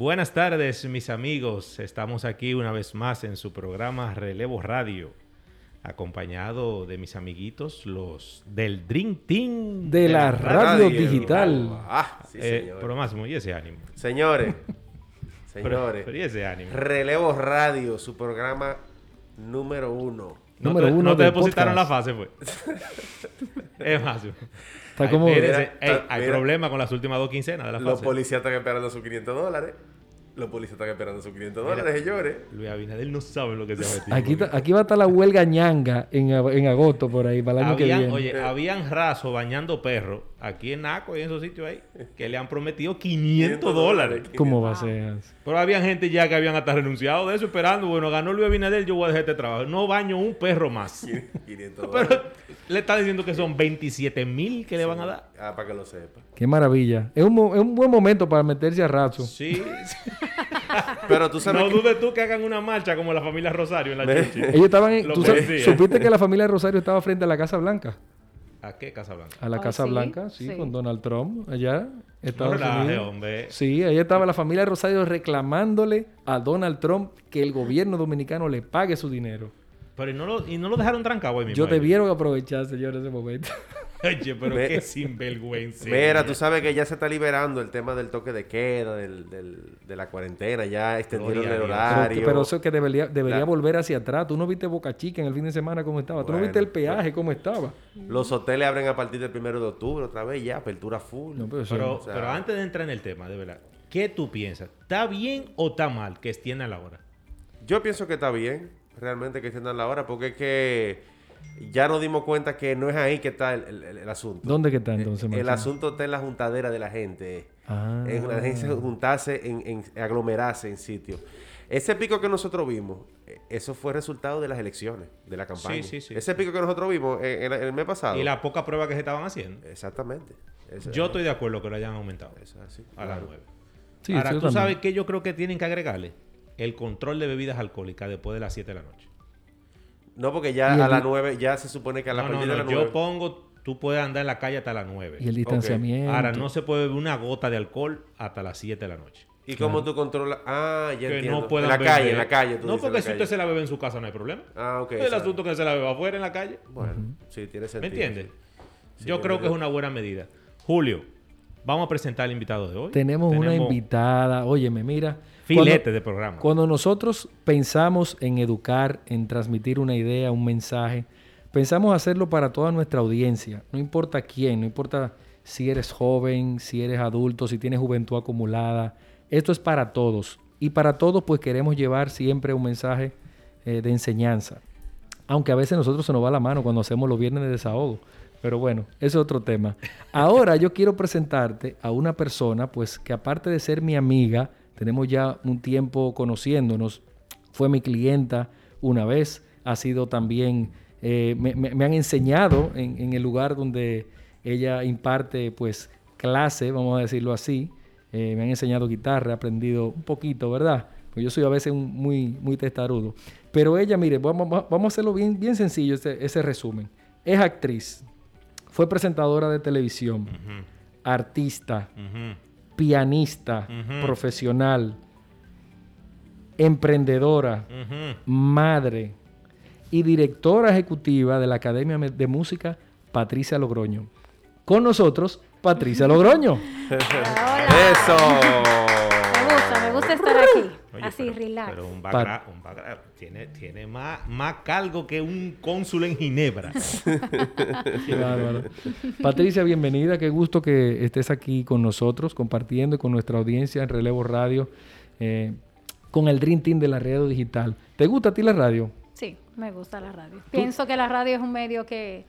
Buenas tardes mis amigos, estamos aquí una vez más en su programa Relevo Radio, acompañado de mis amiguitos, los del Dream Team de, la, radio, digital. Ah, sí, Eh, señor. pero Máximo, y ese ánimo. Señores, Pero, señores, pero y ese ánimo. Relevo Radio, su programa número uno. No Número te, uno no te depositaron la fase, pues. es Máximo. Está como- espérense, Mira, ey, está- hay mira. problema con las últimas dos quincenas de la Los policías están esperando sus 500 dólares. Los policías están esperando sus 500 Mira. dólares, señores. Luis Abinader no sabe lo que se ha metido. Aquí, ta- aquí va a estar la huelga ñanga en, en agosto por ahí, para el año que Habían, viene. oye, habían rasos bañando perros aquí en Naco y en esos sitios ahí que le han prometido 500 dólares. ¿Cómo va a ser? Pero había gente ya que habían hasta renunciado de eso esperando. Bueno, ganó Luis Abinader, yo voy a dejar este trabajo. No baño un perro más. 500 Pero dólares. le está diciendo que son 27 mil que le van a dar. Ah, para que lo sepa. Qué maravilla. Es un, es un buen momento para meterse a raso. Sí. Pero tú sabes no que- dudes tú que hagan una marcha como la familia Rosario en la. Chuchi. Ellos estaban en, ¿tú sabes-. ¿Supiste que la familia Rosario estaba frente a la Casa Blanca? ¿A qué Casa Blanca? A la Ah, Casa ¿sí? Blanca, sí, Sí. con Donald Trump, allá, No Estados relaje, Unidos. hombre. Sí, ahí estaba la familia Rosario reclamándole a Donald Trump que el gobierno dominicano le pague su dinero. Pero y no lo, y no lo dejaron trancado ahí mismo. Yo debieron aprovechar, señor, ese momento. Oye, pero Ve- qué sinvergüenza. Mira, tú sabes que ya se está liberando el tema del toque de queda, del, del- de la cuarentena, ya extendieron el horario. Pero, pero eso es que debería, debería La- volver hacia atrás. Tú no viste Boca Chica en el fin de semana cómo estaba. Tú no viste el peaje cómo estaba. Los hoteles abren a partir del primero de octubre, otra vez ya, apertura full. No, pero eso- Pero, O sea- pero antes de entrar en el tema, de verdad, ¿qué tú piensas? ¿Está bien o está mal que extiendan la hora? Yo pienso que está bien, realmente, que extiendan la hora, porque es que ya nos dimos cuenta que no es ahí que está el, el- el asunto. ¿Dónde que está entonces, El, el asunto está en la juntadera de la gente. Ah. En la gente juntarse, en, en aglomerarse en sitios. Ese pico que nosotros vimos, eh, eso fue resultado de las elecciones, de la campaña. sí, sí. Ese pico que nosotros vimos en, en- en el mes pasado. Y la poca prueba que se estaban haciendo. Exactamente. Yo estoy de acuerdo que lo hayan aumentado eso es así, a las claro. 9. Sí, Ahora, sí, tú también. sabes que yo creo que tienen que agregarle el control de bebidas alcohólicas después de las 7 de la noche. No, porque ya a el las di- 9, ya se supone que a la No, no, no, de las yo 9. pongo, tú puedes andar en la calle hasta las 9. Y el distanciamiento. Ahora, no se puede beber una gota de alcohol hasta las 7 de la noche. ¿Y cómo tú controlas? Ah, ya que entiendo. no puedan en la beber. calle, en la calle. Tú no, dices, porque la si calle. usted se la bebe en su casa no hay problema. Ah, ok. el exacto. asunto que se la beba afuera en la calle. Bueno, sí, tiene sentido. ¿Me entiendes? Sí, Yo creo que es una buena medida. Julio, vamos a presentar al invitado de hoy. Tenemos, una invitada. Óyeme, mira. Filete cuando- de programa. Cuando nosotros pensamos en educar, en transmitir una idea, un mensaje, pensamos hacerlo para toda nuestra audiencia. No importa quién, no importa si eres joven, si eres adulto, si tienes juventud acumulada. Esto es para todos. Y para todos, pues queremos llevar siempre un mensaje eh, de enseñanza. Aunque a veces nosotros se nos va la mano cuando hacemos los viernes de desahogo. Pero bueno, ese es otro tema. Ahora yo quiero presentarte a una persona, pues que aparte de ser mi amiga, tenemos ya un tiempo conociéndonos. Fue mi clienta una vez, ha sido también, eh, me, han enseñado en, en el lugar donde ella imparte pues clase, vamos a decirlo así. Eh, me han enseñado guitarra, he aprendido un poquito, ¿verdad? Pues yo soy a veces un- muy, muy testarudo. Pero ella, mire, vamos, va- vamos a hacerlo bien, bien sencillo, ese, ese resumen. Es actriz, fue presentadora de televisión, artista. Pianista, profesional, emprendedora, madre y directora ejecutiva de la Academia de Música Patricia Logroño. Con nosotros, Patricia Logroño. Hola. ¡Eso! Me gusta, me gusta estar aquí. Oye, así, pero, relax. Pero un background, un background tiene, tiene más, más cargo que un cónsul en Ginebra. Qué bárbaro. Patricia, bienvenida. Qué gusto que estés aquí con nosotros, compartiendo con nuestra audiencia en Relevo Radio, eh, con el Dream Team de la radio digital. ¿Te gusta a ti la radio? Sí, me gusta la radio. Pienso que la radio es un medio que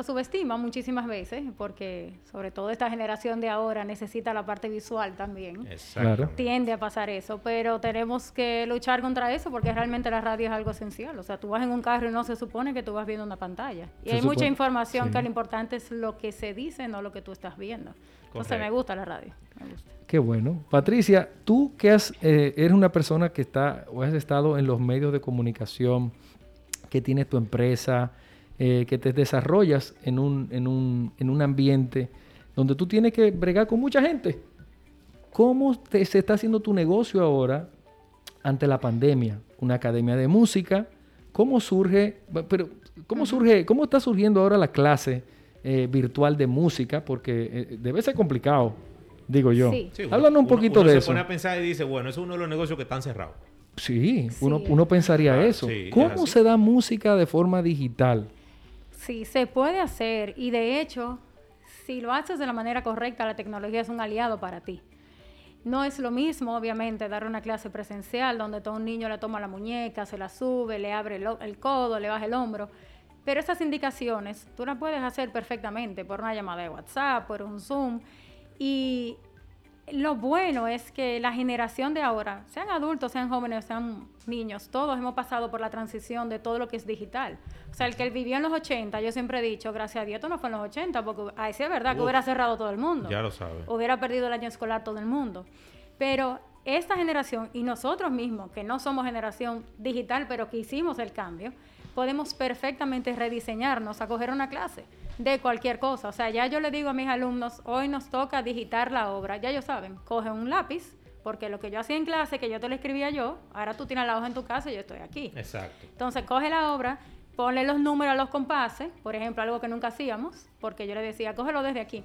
lo subestima muchísimas veces, porque sobre todo esta generación de ahora necesita la parte visual también. Exacto. Tiende a pasar eso, pero tenemos que luchar contra eso porque realmente la radio es algo esencial. O sea, tú vas en un carro y no se supone que tú vas viendo una pantalla. Y Se hay mucha información sí. que lo importante es lo que se dice, no lo que tú estás viendo. Entonces Correcto. me gusta la radio. me gusta. Qué bueno. Patricia, tú que has, eh, eres una persona que está o has estado en los medios de comunicación, que tienes tu empresa, eh, que te desarrollas en un, en, un, en un ambiente donde tú tienes que bregar con mucha gente. ¿Cómo te- se está haciendo tu negocio ahora ante la pandemia? Una academia de música. ¿Cómo surge, pero, cómo surge, cómo está surgiendo ahora la clase eh, virtual de música? Porque eh, debe ser complicado, digo yo. Sí. Sí, uno- Háblanos un uno- poquito uno de se eso. pone a pensar y dice, bueno, eso es uno de los negocios que están cerrados. Sí, Uno, Sí. uno pensaría Ah, eso. es ¿Cómo se da música de forma digital? Sí, se puede hacer y de hecho, si lo haces de la manera correcta, la tecnología es un aliado para ti. No es lo mismo, obviamente, dar una clase presencial donde todo un niño le toma la muñeca, se la sube, le abre el, el codo, le baja el hombro. Pero esas indicaciones tú las puedes hacer perfectamente por una llamada de WhatsApp, por un Zoom. Y lo bueno es que la generación de ahora, sean adultos, sean jóvenes, sean niños, todos hemos pasado por la transición de todo lo que es digital. O sea, el que vivió en los 80, yo siempre he dicho, gracias a Dios, esto no fue en los 80, porque ahí sí es verdad que hubiera cerrado todo el mundo. Ya lo sabes. Hubiera perdido el año escolar todo el mundo. Pero esta generación y nosotros mismos, que no somos generación digital, pero que hicimos el cambio, podemos perfectamente rediseñarnos a coger una clase de cualquier cosa. O sea, ya yo le digo a mis alumnos, hoy nos toca digitar la obra. Ya ellos saben, coge un lápiz, porque lo que yo hacía en clase, que yo te lo escribía yo, ahora tú tienes la hoja en tu casa y yo estoy aquí. Exacto. Entonces coge la obra, ponle los números a los compases, por ejemplo, algo que nunca hacíamos, porque yo le decía, cógelo desde aquí.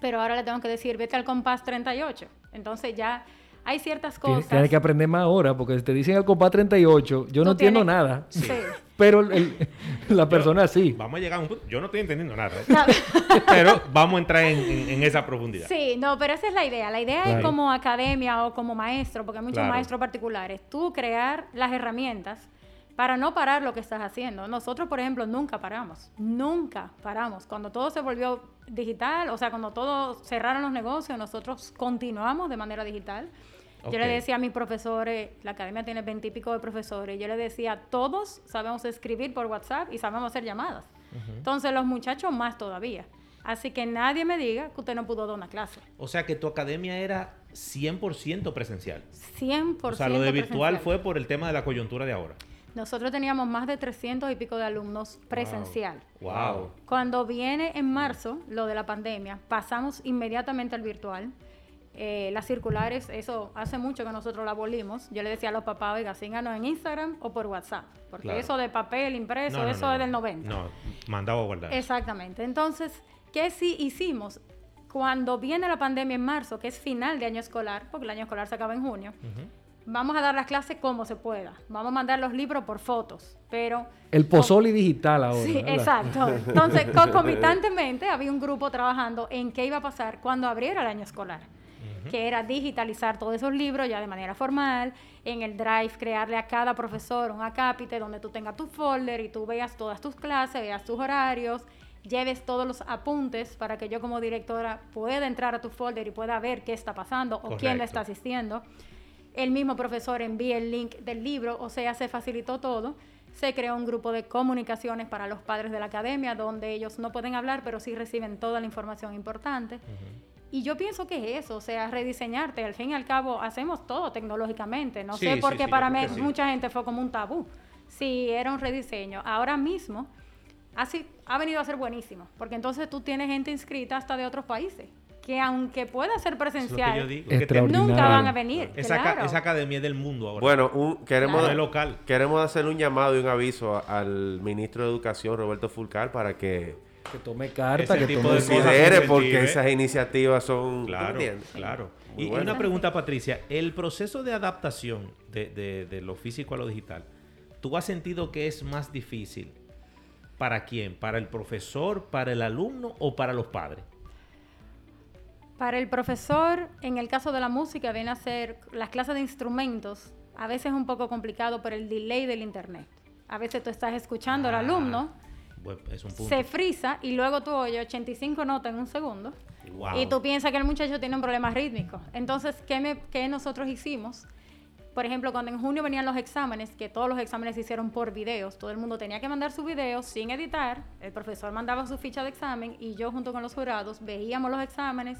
Pero ahora le tengo que decir, vete al compás 38. Entonces ya hay ciertas cosas. tienes que aprender más ahora, porque si te dicen el compás 38, yo no entiendo tienes- nada. Sí. Pero el- la persona sí. Vamos a llegar a un punto. Yo no estoy entendiendo nada. ¿eh? No, pero vamos a entrar en, en- en esa profundidad. Sí, no, pero esa es la idea. La idea Claro. es como academia o como maestro, porque hay muchos Claro. maestros particulares, tú crear las herramientas para no parar lo que estás haciendo. Nosotros, por ejemplo, nunca paramos, nunca paramos. Cuando todo se volvió digital, o sea, cuando todo cerraron los negocios, nosotros continuamos de manera digital. Yo le decía a mis profesores, la academia tiene veintipico de profesores, yo le decía, todos sabemos escribir por WhatsApp y sabemos hacer llamadas. Entonces los muchachos más todavía. Así que nadie me diga que usted no pudo dar una clase. O sea que tu academia era 100% presencial. 100% O sea, lo de virtual presencial. fue por el tema de la coyuntura de ahora. Nosotros teníamos más de 300 y pico de alumnos presencial. Wow. Cuando viene en marzo lo de la pandemia, pasamos inmediatamente al virtual. Eh, las circulares, eso hace mucho que nosotros la abolimos. Yo le decía a los papás, oiga, síganos en Instagram o por WhatsApp. Porque Claro. eso de papel impreso, No, no, eso no, es del 90. No, mandado a guardar. Exactamente. Entonces, ¿qué sí hicimos? Cuando viene la pandemia en marzo, que es final de año escolar, porque el año escolar se acaba en junio, vamos a dar las clases como se pueda. Vamos a mandar los libros por fotos, pero... El pozoli digital ahora. Sí, ¿verdad? exacto. Entonces, concomitantemente había un grupo trabajando en qué iba a pasar cuando abriera el año escolar, que era digitalizar todos esos libros ya de manera formal, en el Drive crearle a cada profesor un acápite donde tú tengas tu folder y tú veas todas tus clases, veas tus horarios, lleves todos los apuntes para que yo como directora pueda entrar a tu folder y pueda ver qué está pasando o quién le Correcto. está asistiendo. El mismo profesor envía el link del libro, o sea, se facilitó todo. Se creó un grupo de comunicaciones para los padres de la academia, donde ellos no pueden hablar, pero sí reciben toda la información importante. Y yo pienso que es eso, o sea, rediseñarte. Al fin y al cabo, hacemos todo tecnológicamente. No Sí, sé por qué sí, para mí mucha gente fue como un tabú. Sí, era un rediseño. Ahora mismo, así ha venido a ser buenísimo, porque entonces tú tienes gente inscrita hasta de otros países, que aunque pueda ser presencial, yo digo. que te- Extraordinario. nunca van a venir. esa, ca- claro. esa academia es del mundo ahora. Bueno, un- queremos, es local. queremos hacer un llamado y un aviso a- al ministro de Educación, Roberto Fulcar, para que Que tome carta, Ese que tipo tome de cosas considere, porque esas iniciativas son... ¿tú me Claro, claro. Muy Y, una pregunta, Patricia. El proceso de adaptación de, de- de lo físico a lo digital, ¿tú has sentido que es más difícil? ¿Para quién? ¿Para el profesor, para el alumno o para los padres? Para el profesor, en el caso de la música, viene a ser las clases de instrumentos. A veces es un poco complicado por el delay del internet. A veces tú estás escuchando al Ah, alumno Bueno, es un punto. se frisa y luego tú oyes 85 notas en un segundo. Wow. Y tú piensas que el muchacho tiene un problema rítmico. Entonces, ¿qué, me- qué nosotros hicimos? Por ejemplo, cuando en junio venían los exámenes, que todos los exámenes se hicieron por videos, todo el mundo tenía que mandar su video sin editar, el profesor mandaba su ficha de examen y yo junto con los jurados veíamos los exámenes,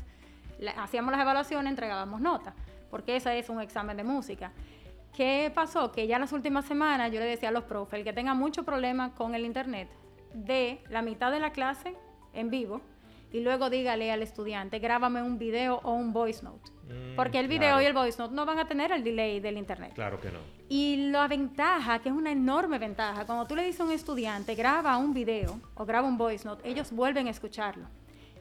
la- hacíamos las evaluaciones, entregábamos notas, porque ese es un examen de música. ¿Qué pasó? Que ya las últimas semanas yo le decía a los profes, el que tenga mucho problema con el internet, de la mitad de la clase en vivo y luego dígale al estudiante, grábame un video o un voice note. Mm, Porque el video claro. y el voice note no van a tener el delay del internet. Claro que no. Y la ventaja, que es una enorme ventaja, cuando tú le dices a un estudiante, graba un video o graba un voice note, ellos vuelven a escucharlo.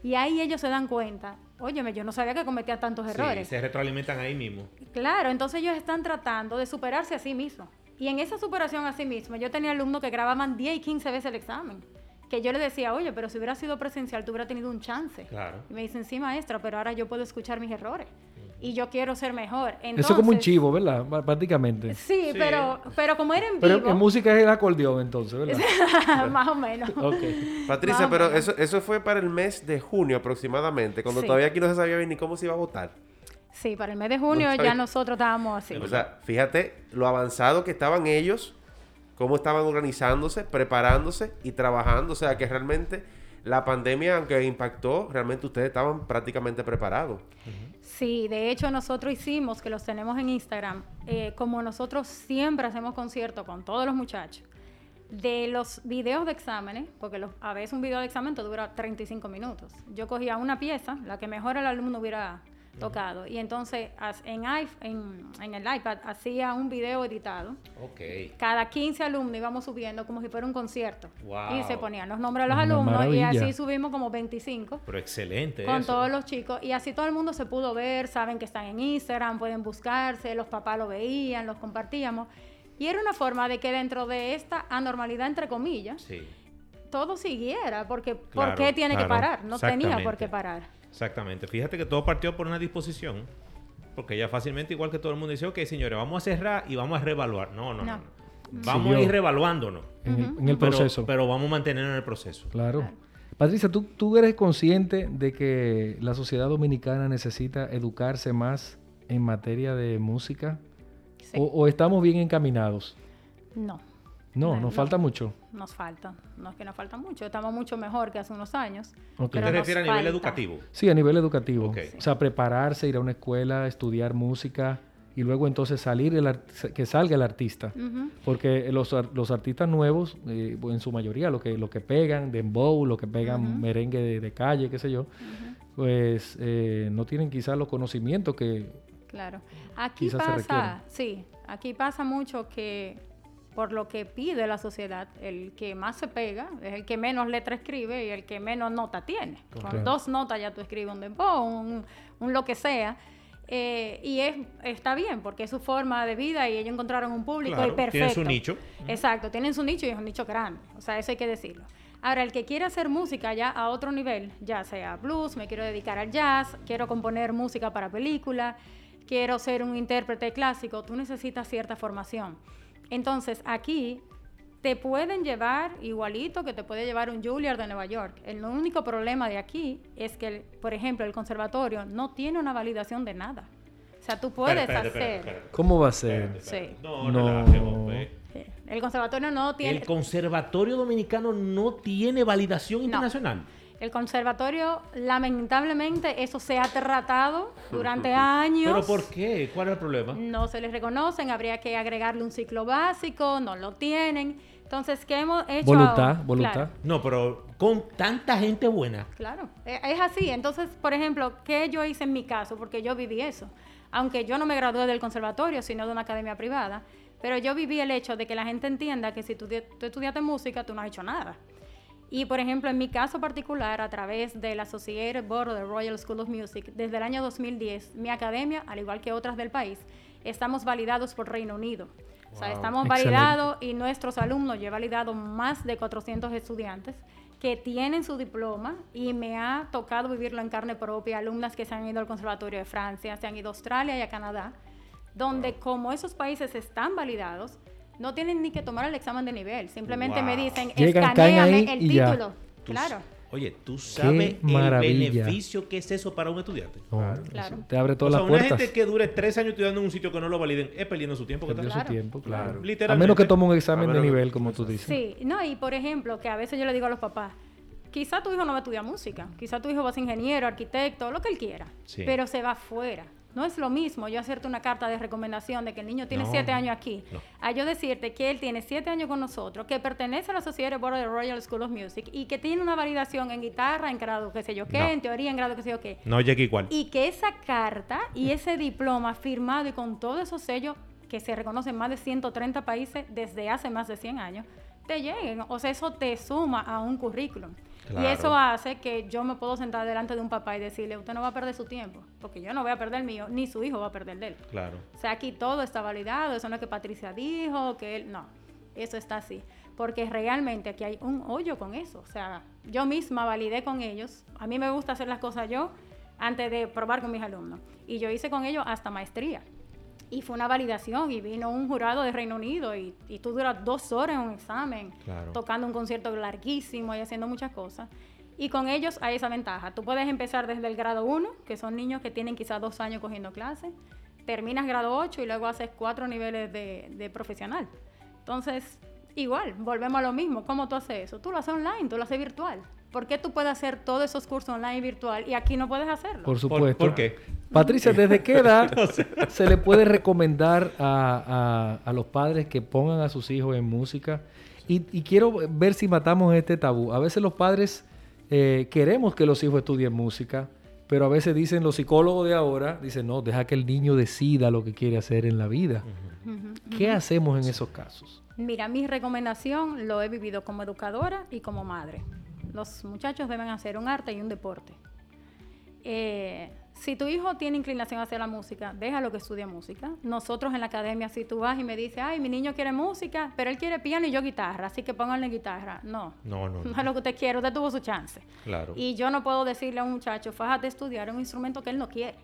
Y ahí ellos se dan cuenta, óyeme, yo no sabía que cometía tantos Sí, errores. se retroalimentan ahí mismo. Claro, entonces ellos están tratando de superarse a sí mismos. Y en esa superación a sí mismo, yo tenía alumnos que grababan 10 y 15 veces el examen. Que yo le decía, oye, pero si hubiera sido presencial, tú hubieras tenido un chance. Claro. Y me dicen, sí, maestra, pero ahora yo puedo escuchar mis errores. Y yo quiero ser mejor. Eso es como un Entonces- chivo, ¿verdad? Prácticamente. Sí, Sí. Pero, pero como era en Pero en música es el acordeón entonces, ¿verdad? más o menos. ok. Patricia, o pero menos. eso, eso fue para el mes de junio aproximadamente, cuando Sí. todavía aquí no se sabía bien ni cómo se iba a votar. Sí, para el mes de junio ya nosotros estábamos así. O sea, fíjate lo avanzado que estaban ellos, cómo estaban organizándose, preparándose y trabajando. O sea, que realmente la pandemia, aunque impactó, realmente ustedes estaban prácticamente preparados. Sí, de hecho nosotros hicimos, que los tenemos en Instagram, eh, como nosotros siempre hacemos conciertos con todos los muchachos, de los videos de exámenes, porque los- a veces un video de examen te dura 35 minutos. Yo cogía una pieza, la que mejor el alumno hubiera tocado, y entonces en, en, en el iPad hacía un video editado. Ok. Cada 15 alumnos íbamos subiendo como si fuera un concierto. Wow. Y se ponían los nombres de los Una alumnos maravilla. y así subimos como 25 Pero excelente con eso. todos los chicos y así todo el mundo se pudo ver, saben que están en Instagram, pueden buscarse, los papás lo veían, los compartíamos y era una forma de que dentro de esta anormalidad entre comillas Sí, todo siguiera porque Claro, ¿por qué tiene que parar? No tenía por qué parar. Exactamente. Fíjate que todo partió por una disposición. Porque ya fácilmente, igual que todo el mundo dice, ok, señores, vamos a cerrar y vamos a reevaluar. No, no, no. Vamos a ir revaluándonos. En el, en el Pero- proceso. Pero, vamos a mantenernos en el proceso. Claro. Claro. Patricia, ¿tú, ¿tú eres consciente de que la sociedad dominicana necesita educarse más en materia de música? Sí. ¿O, o estamos bien encaminados? No, No, No, nos no. falta mucho. nos falta. No es que nos falta mucho, estamos mucho mejor que hace unos años. Ok. ¿Qué pero te refieres a nivel falta. educativo? Sí, a nivel educativo. O sea, prepararse, ir a una escuela, estudiar música y luego entonces salir, el que salga el artista. Porque los, ar- los artistas nuevos, eh, en su mayoría, lo que, lo que pegan, dembow, lo que pegan merengue de, de calle, qué sé yo, pues eh, no tienen quizás los conocimientos que... Claro. Aquí pasa, sí, aquí pasa mucho que por lo que pide la sociedad, el que más se pega es el que menos letra escribe y el que menos nota tiene. Con dos notas ya tú escribes un dembow, un, un lo que sea. Eh, y es, está bien porque es su forma de vida y ellos encontraron un público Claro, y perfecto. tienen su nicho. Exacto, tienen su nicho y es un nicho grande. O sea, eso hay que decirlo. Ahora, el que quiere hacer música ya a otro nivel, ya sea blues, me quiero dedicar al jazz, quiero componer música para película, quiero ser un intérprete clásico, tú necesitas cierta formación. Entonces, aquí te pueden llevar igualito que te puede llevar un Juilliard de Nueva York. El único problema de aquí es que, por ejemplo, el conservatorio no tiene una validación de nada. O sea, tú puedes Espérate, espérate, hacer... espérate, espérate. ¿Cómo va a ser? Espérate, espérate. Sí. No, No. pues. El conservatorio no tiene... El Conservatorio Dominicano no tiene validación internacional. El conservatorio, lamentablemente, eso se ha tratado durante años. ¿Pero por qué? ¿Cuál es el problema? No se les reconocen, habría que agregarle un ciclo básico, no lo tienen. Entonces, ¿qué hemos hecho? Voluntad, ahora? voluntad. Claro, No, pero con tanta gente buena. claro, e- es así. Entonces, por ejemplo, ¿qué yo hice en mi caso? Porque yo viví eso. Aunque yo no me gradué del conservatorio, sino de una academia privada, pero yo viví el hecho de que la gente entienda que si tú, tú estudiaste música, tú no has hecho nada. Y por ejemplo, en mi caso particular, a través del Associated Board of the Royal School of Music, desde el año 2010, mi academia, al igual que otras del país, estamos validados por Reino Unido. O sea, estamos validados y nuestros alumnos, yo he validado más de 400 estudiantes que tienen su diploma y me ha tocado vivirlo en carne propia, alumnas que se han ido al Conservatorio de Francia, se han ido a Australia y a Canadá, donde como esos países están validados, no tienen ni que tomar el examen de nivel. Simplemente me Wow. dicen, Llegan, caen escaneame el título. Tú Claro, Oye, ¿tú sabes el beneficio que es eso para un estudiante? No, Claro. Te abre O todas sea, las una gente que dure tres años estudiando en un sitio que no lo validen es perdiendo su tiempo. Perdió Claro. su tiempo, claro. Claro. A Literalmente. menos que tome un examen de nivel, como tú dices. Sí, no, y por ejemplo, que a veces yo le digo a los papás, quizá tu hijo no va a estudiar música, quizá tu hijo va a ser ingeniero, arquitecto, lo que él quiera, Sí. pero se va afuera. No es lo mismo yo hacerte una carta de recomendación de que el niño tiene No, siete años aquí, no. a yo decirte que él tiene siete años con nosotros, que pertenece a la Sociedad Board of the Royal School of Music y que tiene una validación en guitarra, en grado qué sé yo qué, No. en teoría, en grado qué sé yo qué. No llegue igual. Y que esa carta y ese diploma firmado y con todos esos sellos que se reconocen en más de 130 países desde hace más de 100 años, te lleguen. O sea, eso te suma a un currículum. Y eso hace que yo me puedo sentar delante de un papá y decirle, usted no va a perder su tiempo, porque yo no voy a perder el mío, ni su hijo va a perder el de él. Claro. O sea, aquí todo está validado, eso no es que Patricia dijo, que él, no, eso está así. Porque realmente aquí hay un hoyo con eso. O sea, yo misma validé con ellos, a mí me gusta hacer las cosas yo antes de probar con mis alumnos. Y yo hice con ellos hasta maestría. Y fue una validación y vino un jurado de Reino Unido y, y tú duras dos horas en un examen, Claro. tocando un concierto larguísimo y haciendo muchas cosas. Y con ellos hay esa ventaja. Tú puedes empezar desde el grado 1, que son niños que tienen quizás dos años cogiendo clases, terminas grado 8 y luego haces cuatro niveles de, de profesional. Entonces, igual, volvemos a lo mismo. ¿Cómo tú haces eso? Tú lo haces online, tú lo haces virtual. ¿Por qué tú puedes hacer todos esos cursos online y virtual y aquí no puedes hacerlo? Por supuesto. ¿Por qué? Patricia, ¿desde qué edad se le puede recomendar a, a- a los padres que pongan a sus hijos en música? Y, y quiero ver si matamos este tabú. A veces los padres eh, queremos que los hijos estudien música, pero a veces dicen los psicólogos de ahora, dicen, no, deja que el niño decida lo que quiere hacer en la vida. ¿Qué hacemos en esos casos? Mira, mi recomendación lo he vivido como educadora y como madre. Los muchachos deben hacer un arte y un deporte. Eh, si tu hijo tiene inclinación hacia la música, déjalo que estudie música. Nosotros en la academia, si tú vas y me dices, ay, mi niño quiere música, pero él quiere piano y yo guitarra, así que pónganle guitarra. No, No, no, es lo que usted quiere, usted tuvo su chance. Claro. Y yo no puedo decirle a un muchacho, fájate a estudiar un instrumento que él no quiere.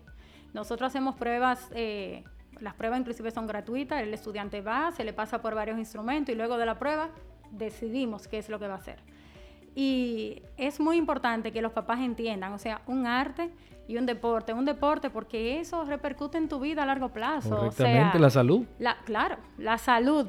Nosotros hacemos pruebas, eh, las pruebas inclusive son gratuitas, el estudiante va, se le pasa por varios instrumentos y luego de la prueba decidimos qué es lo que va a hacer. Y es muy importante que los papás entiendan, o sea, un arte y un deporte. Un deporte porque eso repercute en tu vida a largo plazo. o Correctamente, sea, la salud. la, claro, la salud,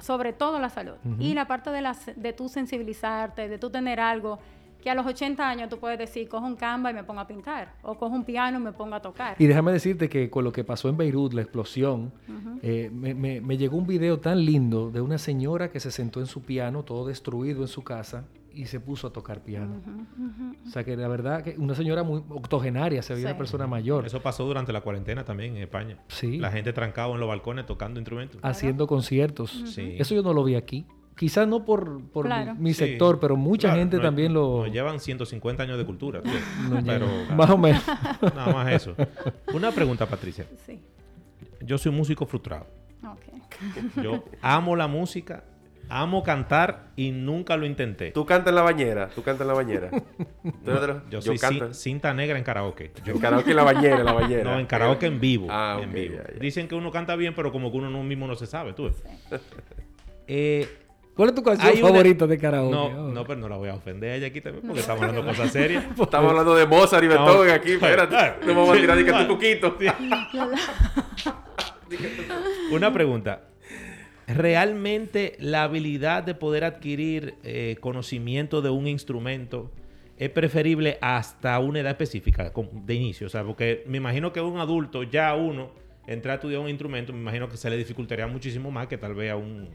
sobre todo la salud. Y la parte de, la, de tú sensibilizarte, de tú tener algo que a los 80 años tú puedes decir, cojo un Canva y me pongo a pintar, o cojo un piano y me pongo a tocar. Y déjame decirte que con lo que pasó en Beirut, la explosión, eh, me, me- me llegó un video tan lindo de una señora que se sentó en su piano, todo destruido en su casa, y se puso a tocar piano. O sea que la verdad que una señora muy octogenaria, se veía Sí. una persona mayor, Eso pasó durante la cuarentena también en España. Sí. La gente trancado en los balcones tocando instrumentos. haciendo conciertos. Sí. Eso yo no lo vi aquí. Quizás no por, por mi- Claro. mi, Sí. sector, pero mucha Claro, gente también lo... Nos llevan 150 años de cultura. tío. lo Pero lleva. Más o menos. nada más eso. Una pregunta, Patricia. Sí, Yo soy un músico frustrado. ok. Yo amo la música, amo cantar y nunca lo intenté. Tú cantas en la bañera. Tú cantas en la bañera. De Yo soy canto cin- cinta negra en karaoke. Yo- en karaoke en la bañera, en la bañera. no, en karaoke en vivo. Ah, en vivo. ya, ya. Dicen que uno canta bien, pero como que uno no mismo no se sabe, tú. Eh, ¿Cuál es tu canción una- favorita de karaoke? no, Oh. no, pero no la voy a ofender a ella aquí también, porque estamos hablando de cosas serias. Estamos hablando de Mozart y Beethoven aquí. Espérate. No vamos a tirar ni que tu cuquito. Una pregunta. ¿Realmente la habilidad de poder adquirir eh, conocimiento de un instrumento es preferible hasta una edad específica de inicio? O sea, porque me imagino que un adulto, ya uno, entrar a estudiar un instrumento, me imagino que se le dificultaría muchísimo más que tal vez a un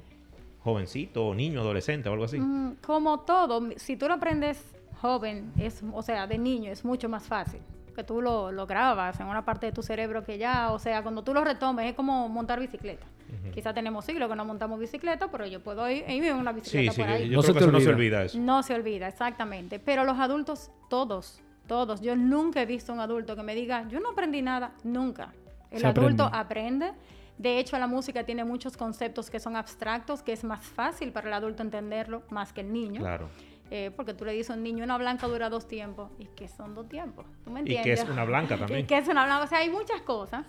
jovencito o niño, adolescente o algo así. Mm, Como todo, si tú lo aprendes joven, es, o sea, de niño, es mucho más fácil. Que tú lo, lo grabas en una parte de tu cerebro que ya, o sea, cuando tú lo retomes, es como montar bicicleta. Quizá tenemos siglos que no montamos bicicleta, pero yo puedo ir, ir en una bicicleta sí, por yo, ahí. yo No creo se que te eso no se olvida. olvida eso. No se olvida, exactamente. Pero los adultos, todos, todos. Yo nunca he visto un adulto que me diga, yo no aprendí nada, nunca. El Se adulto aprende. aprende. De hecho, la música tiene muchos conceptos que son abstractos, que es más fácil para el adulto entenderlo más que el niño. Claro. Eh, porque tú le dices a un niño, una blanca dura dos tiempos. ¿Y qué son dos tiempos? ¿Tú me Y entiendes? que es una blanca Y también. que es una blanca. O sea, hay muchas cosas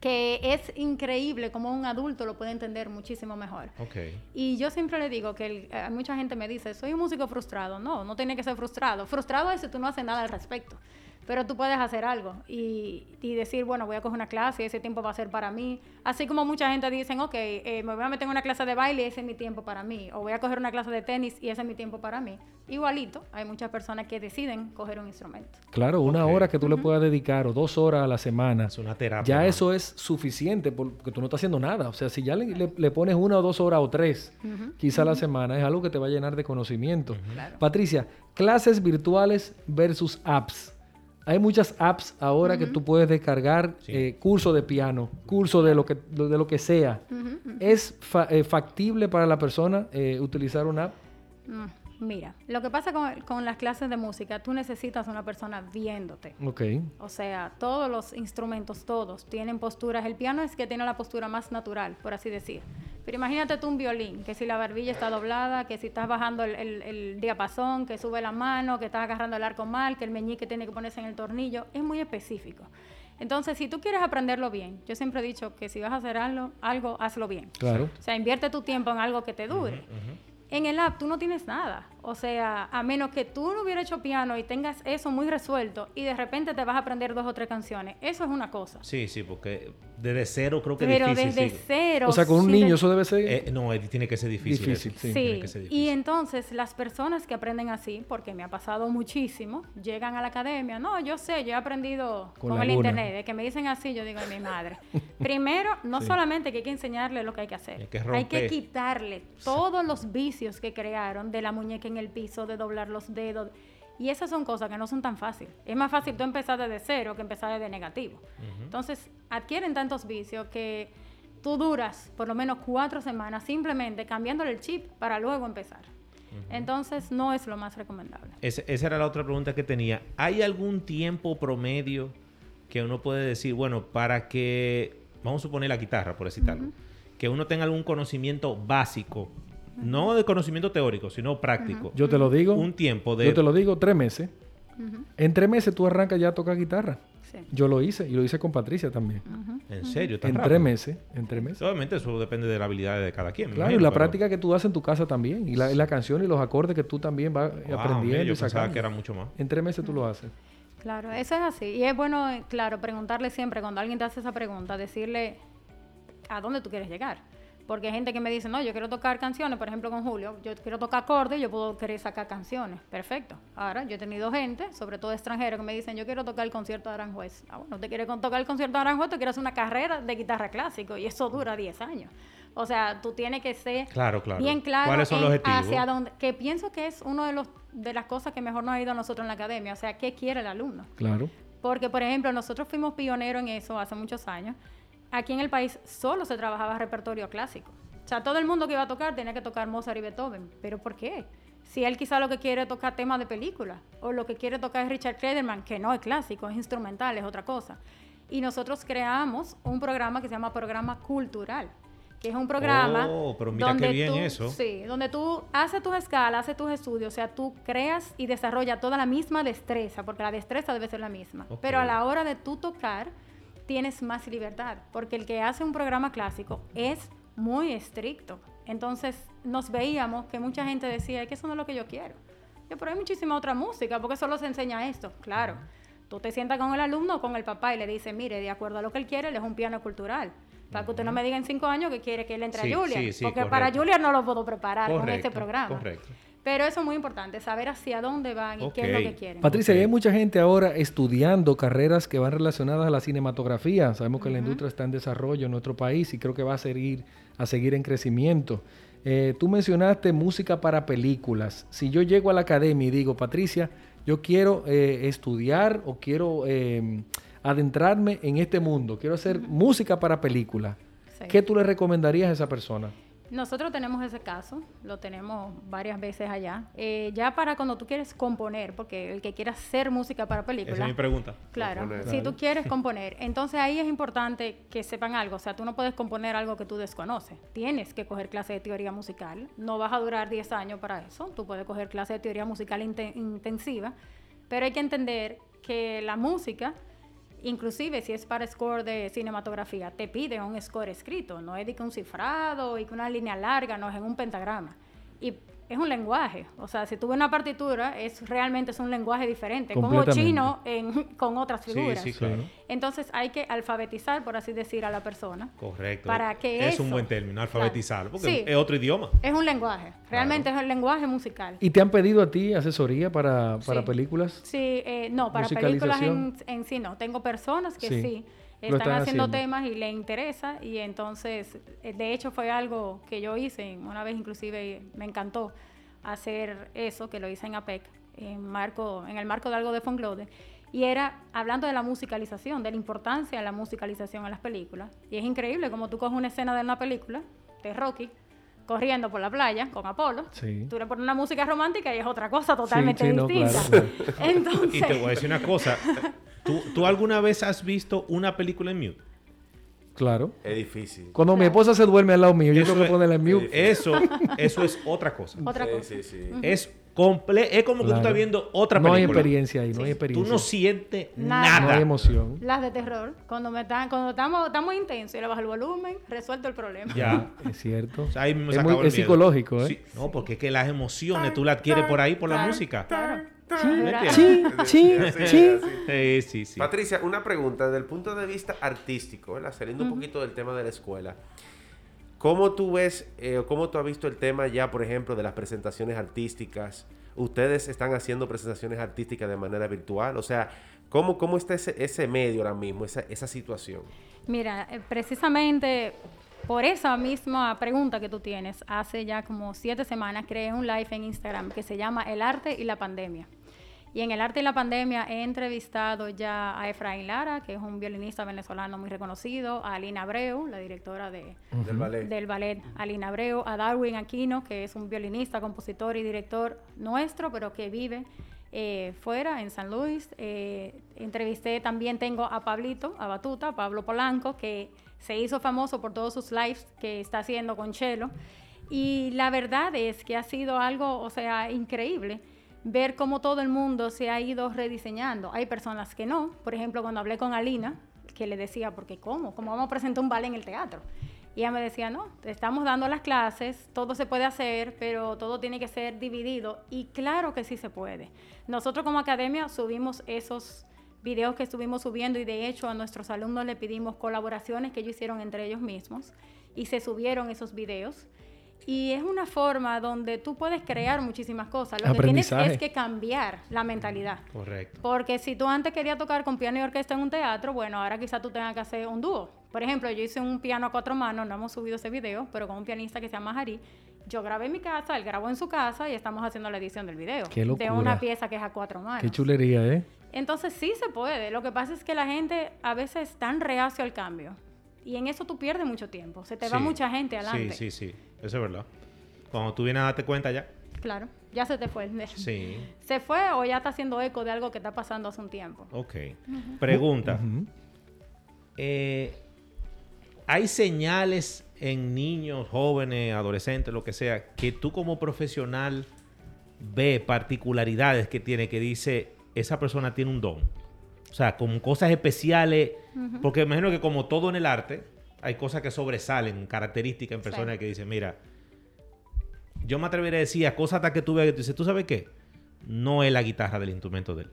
que es increíble cómo un adulto lo puede entender muchísimo mejor. Ok. Y yo siempre le digo que el- eh, mucha gente me dice, soy un músico frustrado. No, no tiene que ser frustrado. Frustrado es si tú no haces nada al respecto. Pero tú puedes hacer algo y, y decir, bueno, voy a coger una clase y ese tiempo va a ser para mí. Así como mucha gente dicen, ok, eh, me voy a meter en una clase de baile y ese es mi tiempo para mí. O voy a coger una clase de tenis y ese es mi tiempo para mí. Igualito, hay muchas personas que deciden coger un instrumento. Claro, una hora que tú le puedas dedicar o dos horas a la semana. Es una terapia. Ya eso es suficiente porque tú no estás haciendo nada. O sea, si ya le, le- le pones una o dos horas o tres, quizá a la semana, es algo que te va a llenar de conocimiento. Claro. Patricia, clases virtuales versus apps. Hay muchas apps ahora que tú puedes descargar, Sí. eh, curso de piano, curso de lo que, de lo que sea. ¿Es fa- eh, factible para la persona eh, utilizar una app? Mm, Mira, lo que pasa con, con las clases de música, tú necesitas una persona viéndote. Ok. O sea, todos los instrumentos, todos, tienen posturas. El piano es que tiene la postura más natural, por así decir. Pero imagínate tú un violín, que si la barbilla está doblada, que si estás bajando el, el- el diapasón, que sube la mano, que estás agarrando el arco mal, que el meñique tiene que ponerse en el tornillo, es muy específico. Entonces, si tú quieres aprenderlo bien, yo siempre he dicho que si vas a hacer algo, algo hazlo bien. Claro. O sea, invierte tu tiempo en algo que te dure. En el app tú no tienes nada. O sea, a menos que tú no hubieras hecho piano y tengas eso muy resuelto y de repente te vas a aprender dos o tres canciones. Eso es una cosa. Sí, sí, porque desde cero creo que es Pero difícil. desde sí. cero. O sea, con un sí, niño de- eso debe ser... Eh, no, eh, tiene que ser difícil. Difícil, eso. sí. Tiene Sí, que ser y entonces las personas que aprenden así, porque me ha pasado muchísimo, llegan a la academia, no, yo sé, yo he aprendido Con el internet, de que me dicen así, yo digo, mi madre. Primero, no Sí. solamente que hay que enseñarle lo que hay que hacer, Hay que hay romper. que quitarle todos los vicios que crearon de la muñeca en el piso, de doblar los dedos. Y esas son cosas que no son tan fáciles. Es más fácil tú empezar desde cero que empezar desde negativo. Entonces, adquieren tantos vicios que tú duras por lo menos cuatro semanas simplemente cambiándole el chip para luego empezar. Entonces, no es lo más recomendable. Ese- esa era la otra pregunta que tenía. ¿Hay algún tiempo promedio que uno puede decir, bueno, para que, vamos a suponer la guitarra, por decir algo, que uno tenga algún conocimiento básico, no de conocimiento teórico, sino práctico? Yo te lo digo. Un tiempo de... Yo te lo digo, tres meses. En tres meses tú arrancas ya a tocar guitarra. Sí. Yo lo hice y lo hice con Patricia también. ¿En serio? ¿Tan En rápido? tres meses. En tres meses. Obviamente eso depende de la habilidad de cada quien. Claro, y la pero- práctica que tú haces en tu casa también. Y la, y la canción y los acordes que tú también vas Wow, aprendiendo mira, y yo pensaba sacando. que era mucho más. En tres meses tú lo haces. Claro, eso es así. Y es bueno, eh, claro, preguntarle siempre, cuando alguien te hace esa pregunta, decirle a dónde tú quieres llegar. Porque hay gente que me dice, no, yo quiero tocar canciones, por ejemplo con Julio, yo quiero tocar acordes, yo puedo querer sacar canciones. Perfecto. Ahora, yo he tenido gente, sobre todo extranjeros, que me dicen, yo quiero tocar el concierto de Aranjuez. Ah, bueno, te quieres tocar el concierto de Aranjuez, tú quieres hacer una carrera de guitarra clásico y eso dura 10 años. O sea, tú tienes que ser Claro, claro. bien claro ¿Cuáles son en los objetivos? hacia dónde, que pienso que es uno de los de las cosas que mejor nos ha ido a nosotros en la academia, o sea, ¿qué quiere el alumno? Claro. Porque, por ejemplo, nosotros fuimos pioneros en eso hace muchos años. Aquí en el país solo se trabajaba repertorio clásico. O sea, todo el mundo que iba a tocar tenía que tocar Mozart y Beethoven. ¿Pero por qué? Si él quizá lo que quiere es tocar temas de película, o lo que quiere tocar es Richard Klederman, que no es clásico, es instrumental, es otra cosa. Y nosotros creamos un programa que se llama Programa Cultural, que es un programa Oh, pero mira qué bien tú, eso. Sí, donde tú haces tus escalas, haces tus estudios, o sea, tú creas y desarrollas toda la misma destreza, porque la destreza debe ser la misma. Pero a la hora de tú tocar, tienes más libertad, porque el que hace un programa clásico es muy estricto. Entonces nos veíamos que mucha gente decía, "Es que eso no es lo que yo quiero. Yo, pero hay muchísima otra música, porque solo se enseña esto. Claro, tú te sientas con el alumno o con el papá y le dices, mire, de acuerdo a lo que él quiere, él es un piano cultural. Para que usted no me diga en cinco años que quiere que él entre Sí, a Julia. sí, sí, porque para. Julia no lo puedo preparar con este programa. correcto. Pero eso es muy importante, saber hacia dónde van y qué es lo que quieren. Patricia, hay mucha gente ahora estudiando carreras que van relacionadas a la cinematografía. Sabemos que la industria está en desarrollo en nuestro país y creo que va a seguir, a seguir en crecimiento. Eh, tú mencionaste música para películas. Si yo llego a la academia y digo, Patricia, yo quiero eh, estudiar o quiero eh, adentrarme en este mundo, quiero hacer música para películas, Sí. ¿qué tú le recomendarías a esa persona? Nosotros tenemos ese caso, lo tenemos varias veces allá. Eh, ya para cuando tú quieres componer, porque el que quiera hacer música para Esa es películas, mi pregunta. Claro, Componer. si tú quieres componer, entonces ahí es importante que sepan algo, o sea, tú no puedes componer algo que tú desconoces, tienes que coger clase de teoría musical, no vas a durar 10 años para eso, tú puedes coger clase de teoría musical inte- intensiva, pero hay que entender que la música inclusive si es para score de cinematografía, te pide un score escrito, no es de que un cifrado y que una línea larga, no es en un pentagrama. Y es un lenguaje. O sea, si tuve una partitura, es realmente es un lenguaje diferente, como chino en- con otras Sí, figuras. sí, claro. Entonces hay que alfabetizar, por así decir, a la persona. Correcto. Para que es un buen término, alfabetizarlo, porque Sí. es otro idioma. Es un lenguaje, realmente es el lenguaje musical. ¿Y te han pedido a ti asesoría para, para Sí. películas? Sí, eh, no, para películas en, en sí no. Tengo personas que Sí, sí, están, están haciendo, haciendo. temas y les interesa y entonces, eh, de hecho fue algo que yo hice, una vez inclusive me encantó hacer eso, que lo hice en APEC, en, marco, en el marco de algo de Fonglode, y era hablando de la musicalización, de la importancia de la musicalización en las películas. Y es increíble como tú coges una escena de una película, de Rocky, corriendo por la playa con Apolo, Sí. tú le pones una música romántica y es otra cosa totalmente sí, no, distinta. claro, Entonces, Y te voy a decir una cosa. ¿Tú, tú alguna vez has visto una película en mute? Claro. Es difícil. Cuando mi esposa se duerme al lado mío, yo tengo que ponerla en mute. Eso, eso es otra cosa. otra Sí, cosa. sí, sí. Es, comple es como que tú estás viendo otra No hay película. experiencia ahí, no hay experiencia. Tú no sientes Nada. nada. No hay emoción. Las de terror, cuando me están, cuando estamos, estamos intensos y le bajo el volumen, resuelto el problema. Ya. Es cierto. O sea, ahí mismo se es muy- es miedo. psicológico, ¿eh? Sí. No, porque es que las emociones tú las adquieres por ahí, por la música. Claro. Sí, sí, sí. así. Sí, sí, sí. Patricia, una pregunta desde el punto de vista artístico, ¿verdad? saliendo un poquito del tema de la escuela. ¿Cómo tú ves, eh, o cómo tú has visto el tema ya, por ejemplo, de las presentaciones artísticas? ¿Ustedes están haciendo presentaciones artísticas de manera virtual? O sea, ¿cómo, cómo está ese, ese medio ahora mismo, esa, esa situación? Mira, eh, precisamente por esa misma pregunta que tú tienes, hace ya como siete semanas creé un live en Instagram que se llama El arte y la pandemia. Y en El arte y la pandemia he entrevistado ya a Efraín Lara, que es un violinista venezolano muy reconocido, a Alina Abreu, la directora de, Del ballet. del ballet Alina Abreu, a Darwin Aquino, que es un violinista, compositor y director nuestro, pero que vive eh, fuera, en San Luis. Eh, entrevisté también, tengo a Pablito, a Batuta, Pablo Polanco, que se hizo famoso por todos sus lives que está haciendo con Chelo. Y la verdad es que ha sido algo, o sea, increíble ver cómo todo el mundo se ha ido rediseñando. Hay personas que no. Por ejemplo, cuando hablé con Alina, que le decía, porque ¿cómo? ¿Cómo vamos a presentar un ballet en el teatro? Y ella me decía, no, estamos dando las clases, todo se puede hacer, pero todo tiene que ser dividido. Y claro que sí se puede. Nosotros como academia subimos esos videos que estuvimos subiendo y de hecho a nuestros alumnos le pedimos colaboraciones que ellos hicieron entre ellos mismos y se subieron esos videos. Y es una forma donde tú puedes crear muchísimas cosas. Lo que tienes es que cambiar la mentalidad. Correcto. Porque si tú antes querías tocar con piano y orquesta en un teatro, bueno, ahora quizá tú tengas que hacer un dúo. Por ejemplo, yo hice un piano a cuatro manos, no hemos subido ese video, pero con un pianista que se llama Jari. Yo grabé en mi casa, él grabó en su casa y estamos haciendo la edición del video. Qué De locura. una pieza que es a cuatro manos. Qué chulería, ¿eh? Entonces sí se puede. Lo que pasa es que la gente a veces es tan reacio al cambio. Y en eso tú pierdes mucho tiempo. Se te va mucha gente adelante. Sí, sí, sí. Eso es verdad. Cuando tú vienes a darte cuenta ya. Claro. Ya se te fue. Sí. ¿Se fue o ya está haciendo eco de algo que está pasando hace un tiempo? Ok. Pregunta. Eh, ¿Hay señales en niños, jóvenes, adolescentes, lo que sea, que tú como profesional ves particularidades que tiene, que dice, esa persona tiene un don? O sea, como cosas especiales, porque me imagino que como todo en el arte, hay cosas que sobresalen, características en personas Sí. que dicen, mira, yo me atrevería a decir a cosas hasta que tú veas que tú dices, ¿tú sabes qué? No es la guitarra del instrumento de él,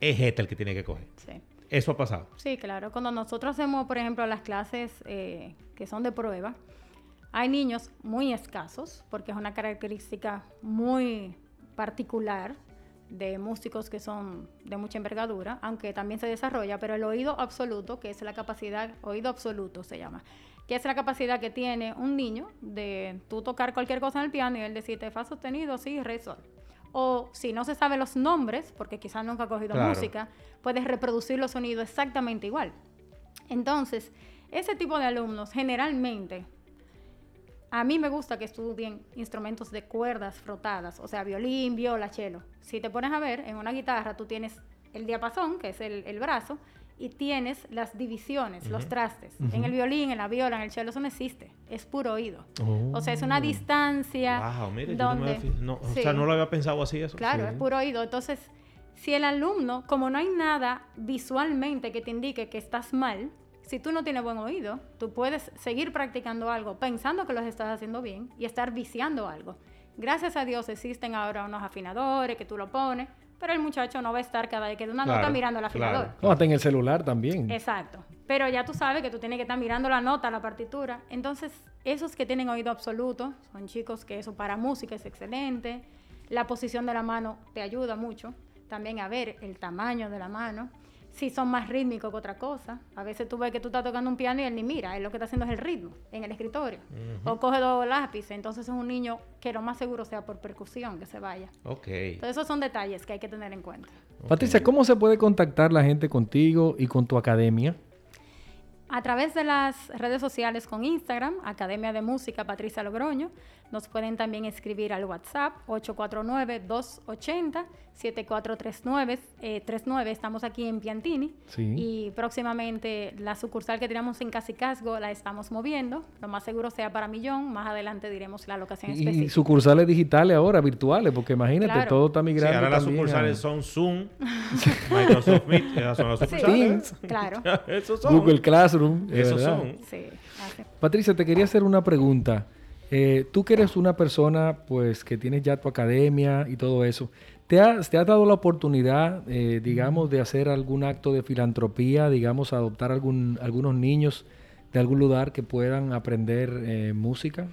es este el que tiene que coger. Sí. Eso ha pasado. Sí, claro. Cuando nosotros hacemos, por ejemplo, las clases eh, que son de prueba, hay niños muy escasos, porque es una característica muy particular de músicos que son de mucha envergadura, aunque también se desarrolla, pero el oído absoluto, que es la capacidad, oído absoluto se llama, que es la capacidad que tiene un niño de tú tocar cualquier cosa en el piano y él decirte fa sostenido, sí, re, sol. O si no se sabe los nombres, porque quizás nunca ha cogido Claro. música, puedes reproducir los sonidos exactamente igual. Entonces, ese tipo de alumnos generalmente, a mí me gusta que estudien instrumentos de cuerdas frotadas, o sea, violín, viola, cello. Si te pones a ver, en una guitarra tú tienes el diapasón, que es el, el brazo, y tienes las divisiones, los trastes. En el violín, en la viola, en el cello, eso no existe. Es puro oído. O sea, es una distancia Wow, mire, yo no, me donde... no, o Sí. sea, no lo había pensado así eso. Claro, Sí. es puro oído. Entonces, Si el alumno, como no hay nada visualmente que te indique que estás mal, si tú no tienes buen oído, tú puedes seguir practicando algo pensando que lo estás haciendo bien y estar viciando algo. Gracias a Dios existen ahora unos afinadores que tú lo pones, pero el muchacho no va a estar cada vez que da una Claro, nota mirando el afinador. claro. No, hasta en el celular también. Exacto. Pero ya tú sabes que tú tienes que estar mirando la nota, la partitura. Entonces, esos que tienen oído absoluto son chicos que eso para música es excelente. La posición de la mano te ayuda mucho. También a ver el tamaño de la mano. Si son más rítmicos que otra cosa. A veces tú ves que tú estás tocando un piano y él ni mira. Él lo que está haciendo es el ritmo en el escritorio. O coge dos lápices. Entonces es un niño que lo más seguro sea por percusión que se vaya. Ok. Entonces esos son detalles que hay que tener en cuenta. Patricia, ¿cómo se puede contactar la gente contigo y con tu academia? A través de las redes sociales con Instagram, Academia de Música Patricia Logroño, nos pueden también escribir al WhatsApp 849-280-7439. Eh, 39. Estamos aquí en Piantini Sí. y próximamente la sucursal que tenemos en Casicasgo la estamos moviendo. Lo más seguro sea para Millón. Más adelante diremos la locación Y específica. sucursales digitales ahora, virtuales, porque imagínate, Claro. todo está Sí, migrando. ahora las sucursales son Zoom, Microsoft Meet, esas son las Sí, sucursales. claro. Esos son. Google Classroom. es Esos son. Sí. Patricia, te quería hacer una pregunta. Eh, tú que eres una persona, pues, que tienes ya tu academia y todo eso, ¿te has, te dado la oportunidad, eh, digamos, de hacer algún acto de filantropía, digamos, adoptar algún, algunos niños de algún lugar que puedan aprender eh, música?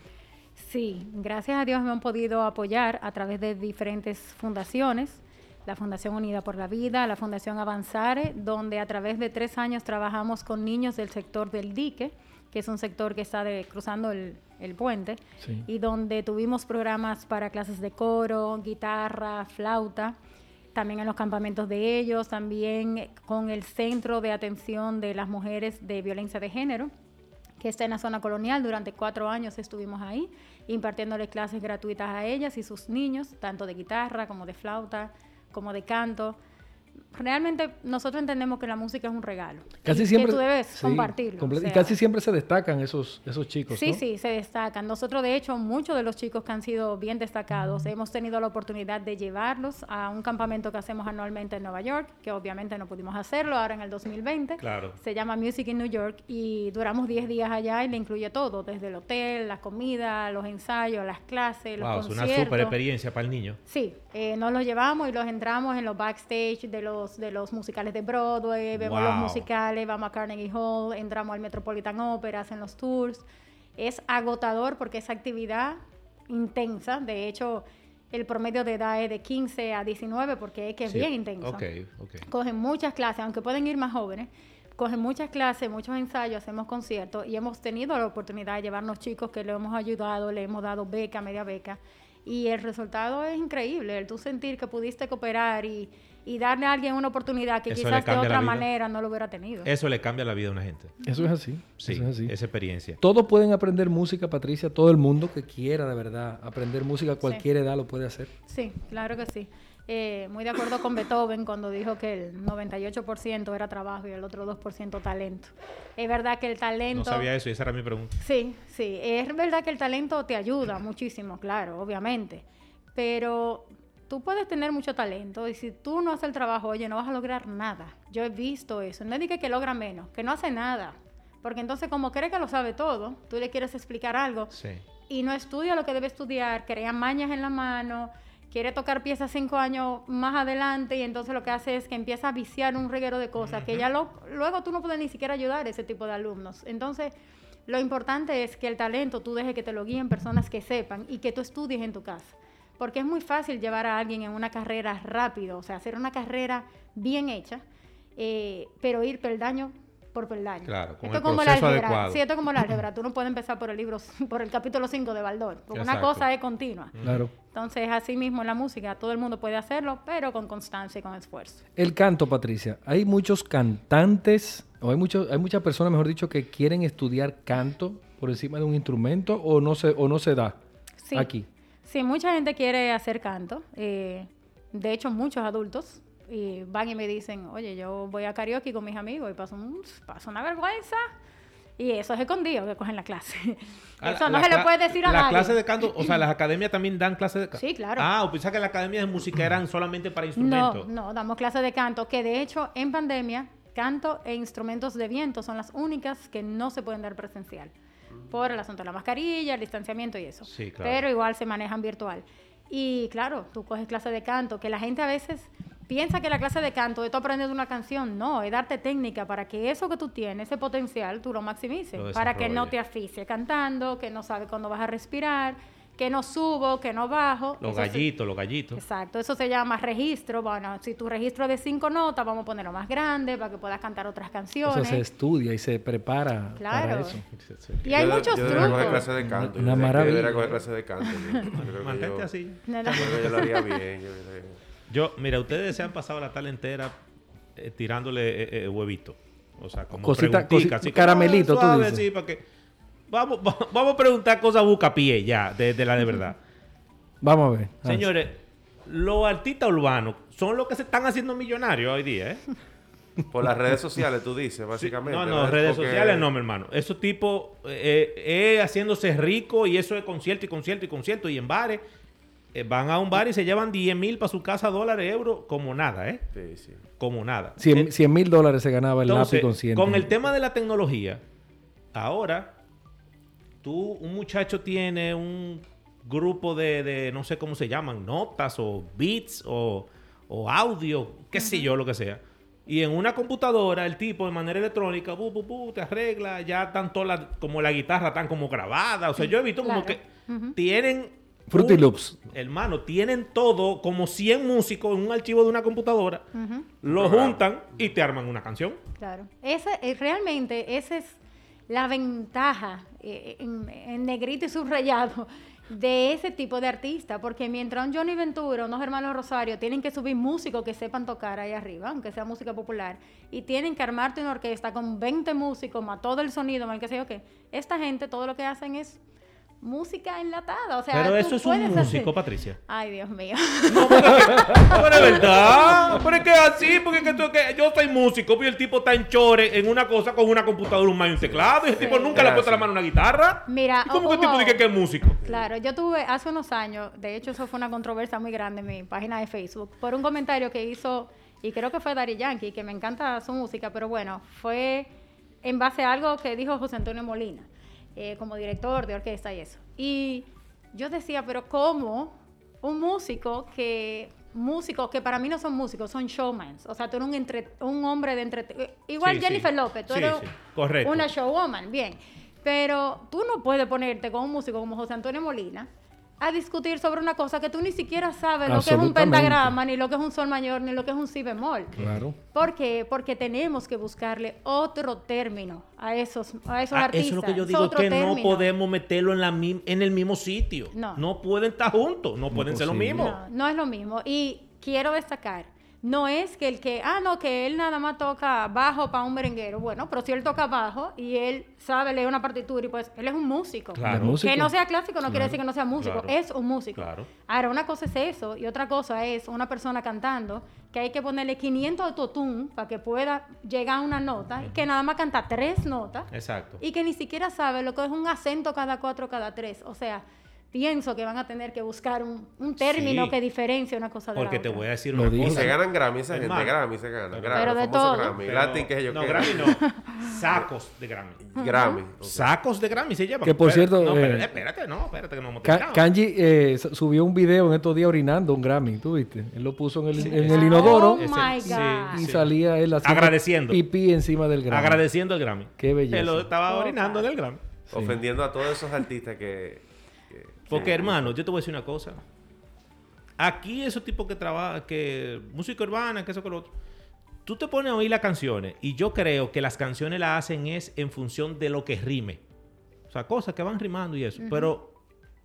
Sí, gracias a Dios me han podido apoyar a través de diferentes fundaciones, la Fundación Unida por la Vida, la Fundación Avanzare, donde a través de tres años trabajamos con niños del sector del dique, que es un sector que está cruzando el, el puente, Sí. y donde tuvimos programas para clases de coro, guitarra, flauta, también en los campamentos de ellos, también con el Centro de Atención de las Mujeres de Violencia de Género, que está en la zona colonial. Durante cuatro años estuvimos ahí, impartiéndoles clases gratuitas a ellas y sus niños, tanto de guitarra como de flauta, como de canto. Realmente nosotros entendemos que la música es un regalo. Casi y siempre. Que tú debes sí, compartirlo. comple- o y casi siempre se destacan esos, esos chicos. Sí, ¿no? sí, se destacan. Nosotros, de hecho, muchos de los chicos que han sido bien destacados, hemos tenido la oportunidad de llevarlos a un campamento que hacemos anualmente en Nueva York, que obviamente no pudimos hacerlo ahora en el 2020. Claro. Se llama Music in New York y duramos 10 días allá y le incluye todo, desde el hotel, la comida, los ensayos, las clases, los Wow, es una conciertos. super experiencia para el niño. Sí, eh, nos los llevamos y los entramos en los backstage de los, de los musicales de Broadway, vemos los musicales, vamos a Carnegie Hall, entramos al Metropolitan Opera, hacen los tours. Es agotador porque es actividad intensa, de hecho el promedio de edad es de 15 a 19 porque es que es Sí. bien intenso Ok, ok. cogen muchas clases, aunque pueden ir más jóvenes, cogen muchas clases, muchos ensayos, hacemos conciertos y hemos tenido la oportunidad de llevarnos chicos que le hemos ayudado, le hemos dado beca, media beca y el resultado es increíble, el tú sentir que pudiste cooperar y, y darle a alguien una oportunidad que Eso quizás de otra manera no lo hubiera tenido. Eso le cambia la vida a una gente. Eso es así. Sí, eso es así. esa experiencia. Todos pueden aprender música, Patricia. Todo el mundo que quiera, de verdad, aprender música a cualquier edad lo puede hacer. Sí, claro que sí. Eh, muy de acuerdo con Beethoven cuando dijo que el 98% era trabajo y el otro 2% talento. Es verdad que el talento... No sabía eso y esa era mi pregunta. Sí, sí, es verdad que el talento te ayuda muchísimo, claro, obviamente, pero tú puedes tener mucho talento y si tú no haces el trabajo, oye, no vas a lograr nada. Yo he visto eso, no diga que logra menos, que no hace nada, porque entonces como cree que lo sabe todo, tú le quieres explicar algo Sí. y no estudia lo que debe estudiar, crea mañas en la mano, quiere tocar piezas cinco años más adelante y entonces lo que hace es que empieza a viciar un reguero de cosas que ya lo- luego tú no puedes ni siquiera ayudar a ese tipo de alumnos. Entonces, lo importante es que el talento tú dejes que te lo guíen personas que sepan y que tú estudies en tu casa. Porque es muy fácil llevar a alguien en una carrera rápido, o sea, hacer una carrera bien hecha, eh, pero ir peldaño por peldaño. Claro, con esto el es como el proceso álgebra. adecuado. Sí, esto es como el álgebra. Tú no puedes empezar por el libro, por el capítulo 5 de Baldor, porque una Exacto. cosa es continua. Claro. Entonces, así mismo en la música, todo el mundo puede hacerlo, pero con constancia y con esfuerzo. El canto, Patricia. Hay muchos cantantes, o hay, muchos, hay muchas personas, mejor dicho, que quieren estudiar canto por encima de un instrumento o no se, o no se da Sí. aquí. Sí, mucha gente quiere hacer canto. eh, de hecho, muchos adultos y van y me dicen, oye, yo voy a karaoke con mis amigos y paso, un- paso una vergüenza. Y eso es escondido que cogen la clase. Ah, eso no se le puede decir a La nadie. clase de canto, o sea, las academias también dan clases de canto. Sí, claro. Ah, o pensaba que las academias de música eran solamente para No, instrumentos. no, damos clases de canto, que de hecho en pandemia, canto e instrumentos de viento son las únicas que no se pueden dar presencial. Por el asunto de la mascarilla, el distanciamiento y eso. Sí, claro. Pero igual se manejan virtual. Y claro, tú coges clase de canto, que la gente a veces piensa que la clase de canto es tú aprendes una canción. No, es darte técnica para que eso que tú tienes, ese potencial, tú lo maximices. Lo para que no te asfixie cantando, que no sabes cuándo vas a respirar, que no subo, que no bajo. Los Eso se- gallitos, los gallitos. Exacto, eso se llama registro. Bueno, si tu registro es de cinco notas, vamos a ponerlo más grande para que puedas cantar otras Eso canciones. se estudia y se prepara para Claro. eso. Y hay Yo- muchos yo coger trucos. clase de canto. Una yo maravilla. Debería coger clase de canto. yo- yo Mantente yo- así. Yo yo lo haría bien. yo Yo, mira, ustedes se han pasado la tarde entera eh, tirándole eh, eh, huevito. O sea, como Cosita- preguntica, cosi- así caramelito, ah, tú dices. sí, para que... Vamos, va- vamos a preguntar cosas bucapié ya, de, de la de verdad. Vamos a ver. Señores, los artistas urbanos son los que se están haciendo millonarios hoy día, ¿eh? Por las redes sociales, tú dices, básicamente. No, no, ¿verdad? redes Porque- sociales no, mi hermano. Esos tipos eh, eh, haciéndose rico y eso es concierto y concierto y concierto y en bares. Eh, van a un bar y se llevan 10 mil para su casa, dólares, euros, como nada, ¿eh? Sí, sí. Como nada. 100 mil dólares se ganaba el Entonces, lápiz consciente. con el tema de la tecnología, ahora tú, un muchacho tiene un grupo de, de, no sé cómo se llaman, notas o beats o, o audio, qué sé yo, lo que sea. Y en una computadora, el tipo de manera electrónica, bu, bu, bu, te arregla, ya tanto la, como la guitarra están como grabada. O sea, yo he visto como Claro. que tienen... Fruity Loops. Hermano, tienen todo, como 100 músicos en un archivo de una computadora, lo juntan y te arman una canción. claro. Ese, eh, realmente, esa es la ventaja eh, en, en negrito y subrayado de ese tipo de artista, porque mientras un Johnny Ventura, unos hermanos Rosario, tienen que subir músicos que sepan tocar ahí arriba, aunque sea música popular, y tienen que armarte una orquesta con 20 músicos, más todo el sonido, más el que yo qué, esta gente todo lo que hacen es música enlatada, o sea, Pero tú eso es un puedes músico, hacer- Patricia. Ay, Dios mío. Pero es verdad. Pero es que es así, porque es que tú- que yo soy músico, pero el tipo está en chore en una cosa con una computadora, un mouse y un teclado, y el tipo nunca le ha puesto la mano a una guitarra. Mira, ¿Y ¿cómo que el tipo dice que es músico? Claro, yo tuve hace unos años, de hecho eso fue una controversia muy grande en mi página de Facebook, por un comentario que hizo, y creo que fue Dari Yankee, que me encanta su música, pero bueno, fue en base a algo que dijo José Antonio Molina, eh, como director de orquesta y eso. Y yo decía, pero ¿cómo un músico que... Músicos que para mí no son músicos, son showmans. O sea, tú eres un, entre- un hombre de entre... Igual Sí, Jennifer sí. López, tú eres sí. Una showwoman, bien. Pero tú no puedes ponerte con un músico como José Antonio Molina a discutir sobre una cosa que tú ni siquiera sabes lo que es un pentagrama, ni lo que es un sol mayor, ni lo que es un si bemol. Claro. ¿Por qué? Porque tenemos que buscarle otro término a esos, a esos Ah, artistas. eso es lo que yo digo, que no podemos meterlo en, la en el mismo sitio. No. pueden estar juntos, no pueden ser lo mismo. No, no es lo mismo. Y quiero destacar, no es que el que, ah, no, que él nada más toca bajo para un merenguero. Bueno, pero si él toca bajo y él sabe leer una partitura y pues él es un músico. Claro. Músico. Que no sea clásico no quiere decir que no sea músico, Claro. es un músico. Claro. Ahora, una cosa es eso y otra cosa es una persona cantando que hay que ponerle 500 autotune para que pueda llegar a una nota, que nada más canta tres notas Exacto. y que ni siquiera sabe lo que es un acento cada cuatro, cada tres. O sea, pienso que van a tener que buscar un, un término Sí. que diferencie una cosa de Porque la te otra. voy a decir Lo una cosa. se ganan Grammy esa gente, Hermano. Grammy se gana. Pero Grammy, de famoso todo. Grammy. Pero- Latin que yo No. Grammy no. Sacos de Grammy. Grammy. Sacos de Grammy se llevan. Que, por cierto, No, espérate, eh, espérate, no, espérate que no hemos terminado. Kanji eh, su- subió un video en estos días orinando un Grammy, ¿tú viste? Él lo puso en el, en ese- el inodoro Oh my God. y sí. salía él haciendo Agradeciendo. pipí encima del Grammy. Agradeciendo el Grammy. Qué belleza. Él lo estaba orinando en el Grammy. Ofendiendo a todos esos artistas que. Que- Porque, que- hermano, yo te voy a decir una cosa. Aquí esos tipos que trabajan, que música urbana, que eso que lo otro. Tú te pones a oír las canciones y yo creo que las canciones las hacen es en función de lo que rime. O sea, cosas que van rimando y eso. Pero,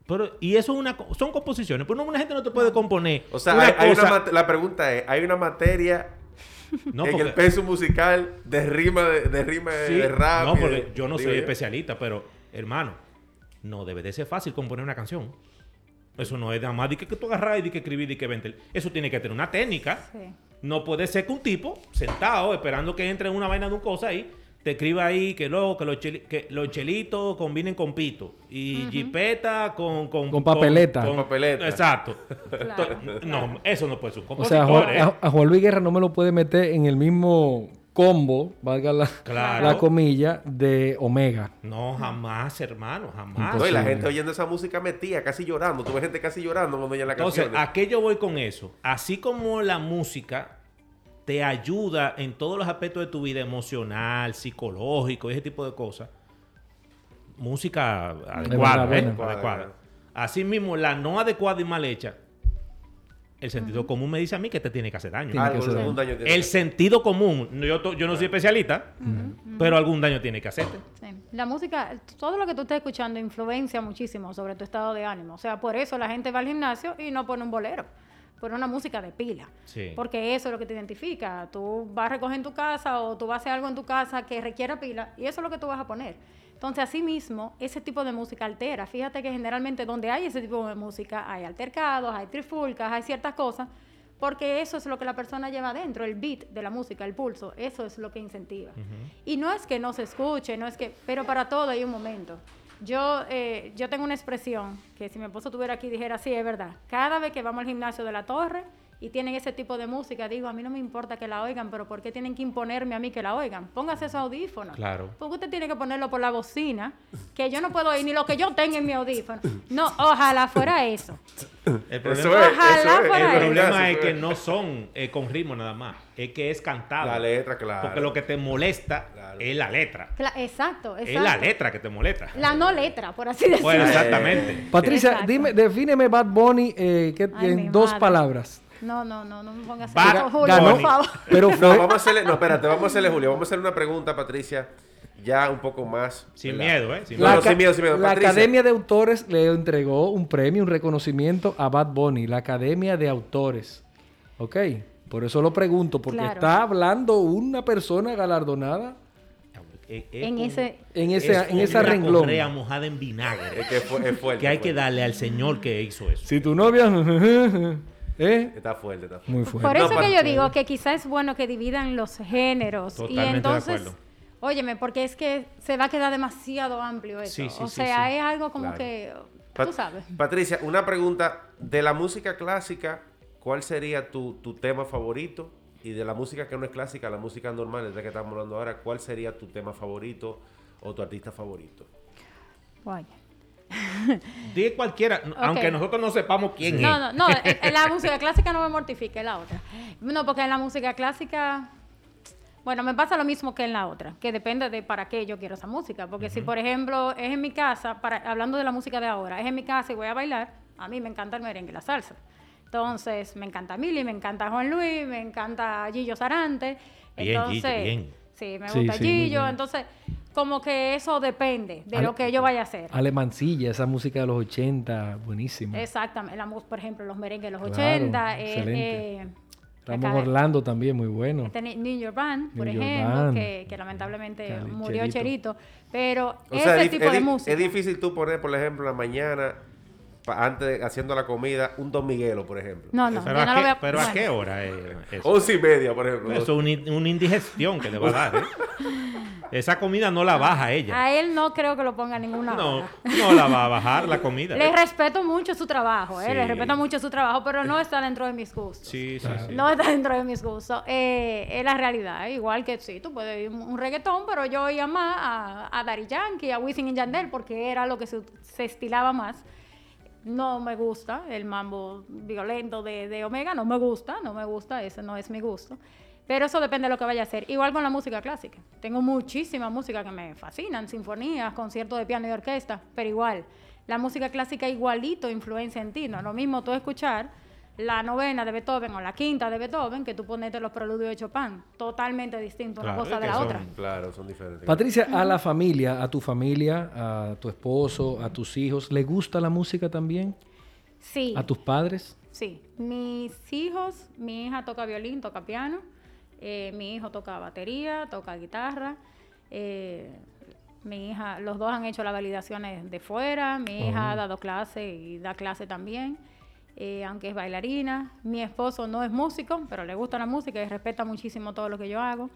pero, y eso es una, son composiciones. Pero no, una gente no te puede componer. O sea, una hay, hay una cosa- mate- la pregunta es: ¿hay una materia no, en porque- el peso musical de rima de, de rima de- Sí, de rap? No, porque yo no soy especialista, pero hermano, no debe de ser fácil componer una canción. Eso no es nada más de que, que tú agarras y de que escribir y que vente. Eso tiene que tener una técnica. Sí. No puede ser que un tipo sentado esperando que entre una vaina de un cosa ahí te escriba ahí que, no, que, los, cheli- que los chelitos combinen con pito. Y jipeta con, con... Con papeleta. Con papeleta. Exacto. Claro. No, eso no puede ser un O sea, a Juan, ¿eh? a- a Juan Luis Guerra no me lo puede meter en el mismo combo, valga la, Claro. la comilla, de Omega. No, jamás, hermano, jamás. No, y la gente oyendo esa música metía, casi llorando. Tuve gente casi llorando cuando oía la Entonces, canción. ¿a qué yo voy con eso? Así como la música te ayuda en todos los aspectos de tu vida emocional, psicológico, ese tipo de cosas, música adecuada, buena, ¿eh? buena. Adecuada. Así mismo, la no adecuada y mal hecha, el sentido común me dice a mí que te tiene que hacer daño. Que El sentido común, yo, to- yo no soy especialista, pero algún daño tiene que hacerte. Sí. La música, todo lo que tú estés escuchando influencia muchísimo sobre tu estado de ánimo. O sea, por eso la gente va al gimnasio y no pone un bolero, pone una música de pila. Sí. Porque eso es lo que te identifica. Tú vas a recoger en tu casa o tú vas a hacer algo en tu casa que requiera pila y eso es lo que tú vas a poner. Entonces, así mismo, ese tipo de música altera. Fíjate que generalmente donde hay ese tipo de música hay altercados, hay trifulcas, hay ciertas cosas, porque eso es lo que la persona lleva adentro, el beat de la música, el pulso, eso es lo que incentiva. Y no es que no se escuche, no es que, pero para todo hay un momento. Yo, eh, yo tengo una expresión que si mi esposo estuviera aquí dijera, sí, es verdad. Cada vez que vamos al gimnasio de la torre y tienen ese tipo de música, digo, a mí no me importa que la oigan, pero ¿por qué tienen que imponerme a mí que la oigan? Póngase esos audífonos. Claro. Porque usted tiene que ponerlo por la bocina, que yo no puedo oír ni lo que yo tenga en mi audífono. No, ojalá fuera eso. El problema, Eso es, Ojalá eso es. fuera el eso. problema es Eso que no son eh, con ritmo nada más, es que es cantado. La letra, claro. Porque lo que te molesta Claro. es la letra. Cla- exacto, exacto. Es la letra que te molesta. La no letra, por así decirlo. Bueno, exactamente. Patricia, Exacto. dime, defíneme Bad Bunny eh, que- Ay, en dos madre. palabras. No, no, no, no me pongas eso, Julio, ganó. por favor. Pero No, vamos a hacerle, no, espérate, vamos a hacerle, Julio, vamos a hacerle una pregunta, Patricia, ya un poco más. Sin ¿verdad? miedo, ¿eh? Sin la, no, sin miedo, sin miedo. la Patricia. Academia de Autores le entregó un premio, un reconocimiento a Bad Bunny, la Academia de Autores. ¿Ok? Por eso lo pregunto, porque Claro. está hablando una persona galardonada En un- ese, en, es ese, en como esa una renglón. correa mojada en vinagre. Es que fue, es fuerte. que hay que darle al señor que hizo eso. Si tu novia... ¿eh? Está fuerte, está fuerte. Muy por fuerte. eso No, que yo digo que quizás es bueno que dividan los géneros. Totalmente y de entonces, acuerdo. óyeme, porque es que se va a quedar demasiado amplio eso. Sí, sí, o sí, sea, sí. es algo como Claro. que, tú sabes. Patricia, una pregunta. De la música clásica, ¿cuál sería tu, tu tema favorito? Y de la música que no es clásica, la música normal, de que estamos hablando ahora, ¿cuál sería tu tema favorito o tu artista favorito? Guay. Di cualquiera, aunque nosotros no sepamos quién No, es. no, no, en en la música clásica no me mortifique, la otra. No, porque en la música clásica, bueno, me pasa lo mismo que en la otra, que depende de para qué yo quiero esa música. Porque si, por ejemplo, es en mi casa, para, hablando de la música de ahora, es en mi casa y voy a bailar, a mí me encanta el merengue y la salsa. Entonces, me encanta Mili, me encanta Juan Luis, me encanta Gillo Sarante. Bien, Entonces, Gillo, bien. sí, me gusta sí, Gillo. Entonces, como que eso depende de Ale- lo que yo vaya a hacer. Alemancilla, esa música de los 80, buenísima. Exactamente, la por ejemplo, los merengues de los Claro, 80, eh, excelente. eh, Orlando también, muy bueno. este New York Band, por New ejemplo, Band. Que, que lamentablemente Cali- murió Cherito. Cherito, pero O ese sea, tipo es de música. es difícil tú poner, por ejemplo, en la mañana, pa- antes de- haciendo la comida, un Don Miguelo, por ejemplo. No, no, Pero, yo a, no qué, lo voy a pero ¿a qué hora es eso? Once y media, por ejemplo. Eso es una indigestión que le va a dar. ¿eh? Esa comida no la baja ella. A él no creo que lo ponga en ninguna No, hora. no la va a bajar la comida. Le respeto mucho su trabajo, ¿eh? le Sí. respeto mucho su trabajo, pero no está dentro de mis gustos. Sí, sí, sí. No está dentro de mis gustos. Eh, es la realidad. ¿eh? Igual que sí, tú puedes ir un, un reggaetón, pero yo oía más a, a Daddy Yankee, a Wisin y Yandel, porque era lo que se, se estilaba más. No me gusta el mambo violento de, de Omega, no me gusta, no me gusta, ese no es mi gusto. Pero eso depende de lo que vaya a hacer. Igual con la música clásica. Tengo muchísima música que me fascinan, sinfonías, conciertos de piano y orquesta, pero igual, la música clásica igualito influencia en ti. No es lo mismo tú escuchar la novena de Beethoven o la quinta de Beethoven que tú ponerte los preludios de Chopin. Totalmente distinto una cosa de la son- otra. Claro, son diferentes. Patricia, a la familia, a tu familia, a tu esposo, a tus hijos, ¿le gusta la música también? Sí. ¿A tus padres? Sí, mis hijos, mi hija toca violín, toca piano, eh, mi hijo toca batería, toca guitarra, eh, mi hija, los dos han hecho las validaciones de fuera, mi hija ha dado clase y da clase también, eh, aunque es bailarina, mi esposo no es músico, pero le gusta la música y respeta muchísimo todo lo que yo hago.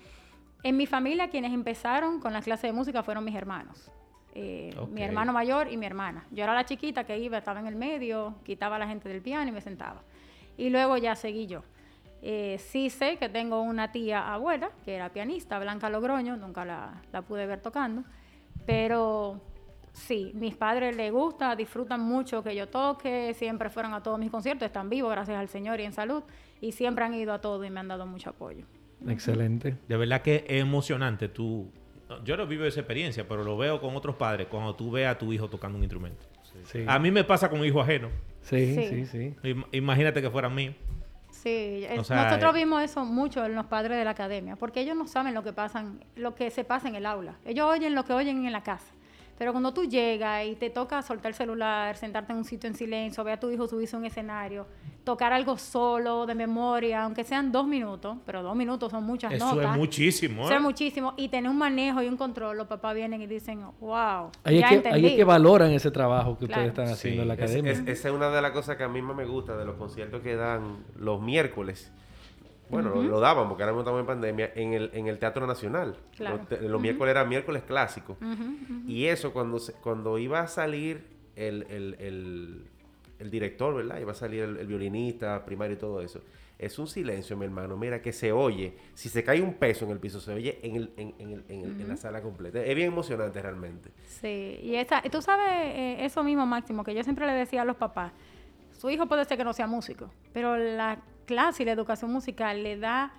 En mi familia, quienes empezaron con las clases de música fueron mis hermanos. Eh. Mi hermano mayor y mi hermana. Yo era la chiquita que iba, estaba en el medio, quitaba a la gente del piano y me sentaba. Y luego ya seguí yo. Eh, sí sé que tengo una tía abuela, que era pianista, Blanca Logroño, nunca la, la pude ver tocando, pero sí, mis padres les gusta, disfrutan mucho que yo toque, siempre fueron a todos mis conciertos, están vivos, gracias al Señor y en salud, y siempre han ido a todo y me han dado mucho apoyo. Excelente. De verdad que es emocionante. Tú, yo no vivo esa experiencia, pero lo veo con otros padres cuando tú ves a tu hijo tocando un instrumento. Sí. A mí me pasa con un hijo ajeno. Sí, Sí. sí, sí. Im- Imagínate que fuera mío. Sí, es- O sea, nosotros eh, vimos eso mucho en los padres de la academia, porque ellos no saben lo que pasan, lo que se pasa en el aula. Ellos oyen lo que oyen en la casa. Pero cuando tú llegas y te toca soltar el celular, sentarte en un sitio en silencio, ver a tu hijo subirse a un escenario, tocar algo solo, de memoria, aunque sean dos minutos, pero dos minutos son muchas Eso notas. es muchísimo. Eso ¿eh? es muchísimo. Y tener un manejo y un control, los papás vienen y dicen, wow, Ahí es, que, entendí. ahí es que valoran ese trabajo que Claro. ustedes están haciendo Sí. en la Es- academia. es- esa es una de las cosas que a mí más me gusta de los conciertos que dan los miércoles. Bueno, lo- lo daban porque ahora mismo estamos en pandemia en el, en el Teatro Nacional. Claro. Los, miércoles era miércoles clásico. Ujú. Y eso, cuando, se- cuando iba a salir el, el- el- el director, ¿verdad? Iba a salir el, violinista primario y todo eso. Es un silencio, mi hermano. Mira, que se oye. Si se cae un peso en el piso, se oye en, el, en, en el- en el- en la sala completa. Es bien emocionante realmente. Sí, y esa, tú sabes eh, eso mismo, Máximo, que yo siempre le decía a los papás, su hijo puede ser que no sea músico, pero la clase y la educación musical le da,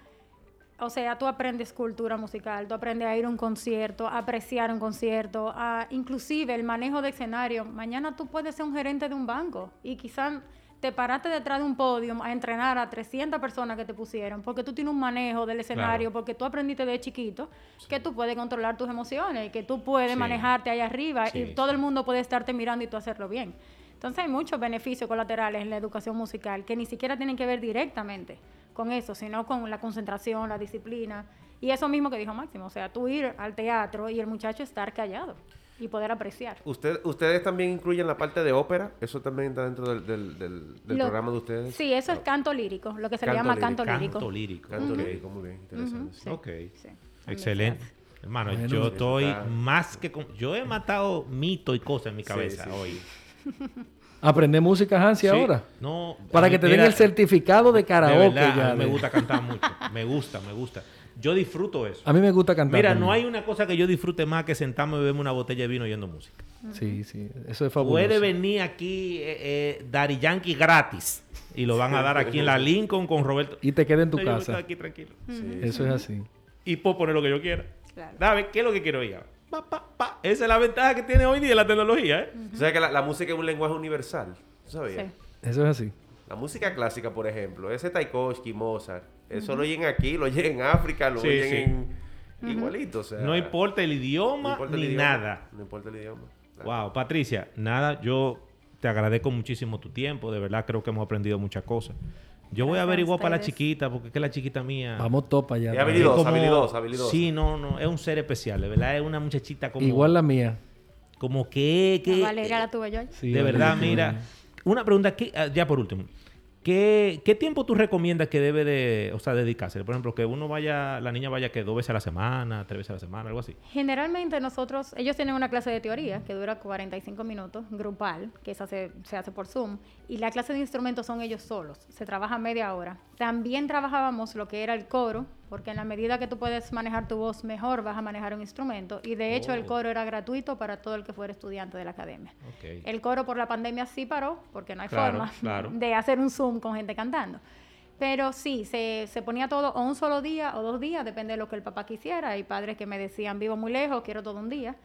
o sea, tú aprendes cultura musical, tú aprendes a ir a un concierto, a apreciar un concierto, a, inclusive el manejo de escenario. Mañana tú puedes ser un gerente de un banco y quizás te paraste detrás de un podio a entrenar a 300 personas que te pusieron, porque tú tienes un manejo del escenario, porque tú aprendiste de chiquito que tú puedes controlar tus emociones, que tú puedes Sí. manejarte allá arriba Sí, y todo el mundo puede estarte mirando y tú hacerlo bien. Entonces hay muchos beneficios colaterales en la educación musical que ni siquiera tienen que ver directamente con eso, sino con la concentración, la disciplina y eso mismo que dijo Máximo, o sea, tú ir al teatro y el muchacho estar callado y poder apreciar. ¿Usted, ¿Ustedes también incluyen la parte de ópera? ¿Eso también está dentro del, del- del- del Lo- programa de ustedes? Sí, eso es canto lírico, lo que se le llama lírico. canto lírico. Canto lírico. Canto lírico, muy bien, interesante. Sí. Ok. Sí, Excelente. Hermano, Bueno, yo estoy está- más que... con- Yo he matado mitos y cosas en mi Sí, cabeza sí. hoy. Aprende música, Hansi, Sí, ahora. No, Para que te den el certificado de karaoke. De verdad, ya a mí me gusta cantar mucho. Me gusta, me gusta. Yo disfruto eso. A mí me gusta cantar. Mira, también. no hay una cosa que yo disfrute más que sentarme y beberme una botella de vino oyendo música. Sí, sí. Eso es fabuloso. Puede venir aquí eh, eh, Daddy Yankee gratis. Y lo van a dar aquí en la Lincoln con Roberto. Y te queda en tu Yo me casa. aquí tranquilo. Sí. Eso es así. Y puedo poner lo que yo quiera. Claro. Dame, ¿qué es lo que quiero oír? Pa, pa, pa. Esa es la ventaja que tiene hoy día la tecnología, ¿eh? O sea que la, la música es un lenguaje universal. ¿Tú sabías? Sí. Eso es así. La música clásica, por ejemplo, ese Tchaikovsky, Mozart, eso lo oyen aquí, lo oyen en África, lo Sí, oyen sí. en... igualito. O sea, No importa el no idioma importa el ni idioma, nada. No importa el idioma. Wow, Patricia, nada, yo te agradezco muchísimo tu tiempo, de verdad creo que hemos aprendido muchas cosas. Yo voy a averiguar para la chiquita, porque es que la chiquita mía... Vamos topa ya. Es habilidosa, como- habilidosa, habilidosa. Sí, no, no, es un ser especial, de verdad, es una muchachita como... Igual la mía. Como que... que La Valeria la tuve yo. Sí, de verdad, mira, una pregunta, ¿qué- ah, ya por último. ¿Qué, ¿Qué tiempo tú recomiendas que debe de, o sea, dedicarse? Por ejemplo, que uno vaya, la niña vaya que dos veces a la semana, tres veces a la semana, algo así. Generalmente nosotros, ellos tienen una clase de teoría que dura 45 minutos, grupal, que esa se, se hace por Zoom, y la clase de instrumentos son ellos solos, se trabaja media hora. También trabajábamos lo que era el coro, porque en la medida que tú puedes manejar tu voz mejor, vas a manejar un instrumento, y de hecho el Oh. coro era gratuito para todo el que fuera estudiante de la academia. El coro por la pandemia sí paró, porque no hay Claro, forma claro. de hacer un Zoom con gente cantando. Pero sí, se, se ponía todo o un solo día o dos días, depende de lo que el papá quisiera. Hay padres que me decían, vivo muy lejos, quiero todo un día.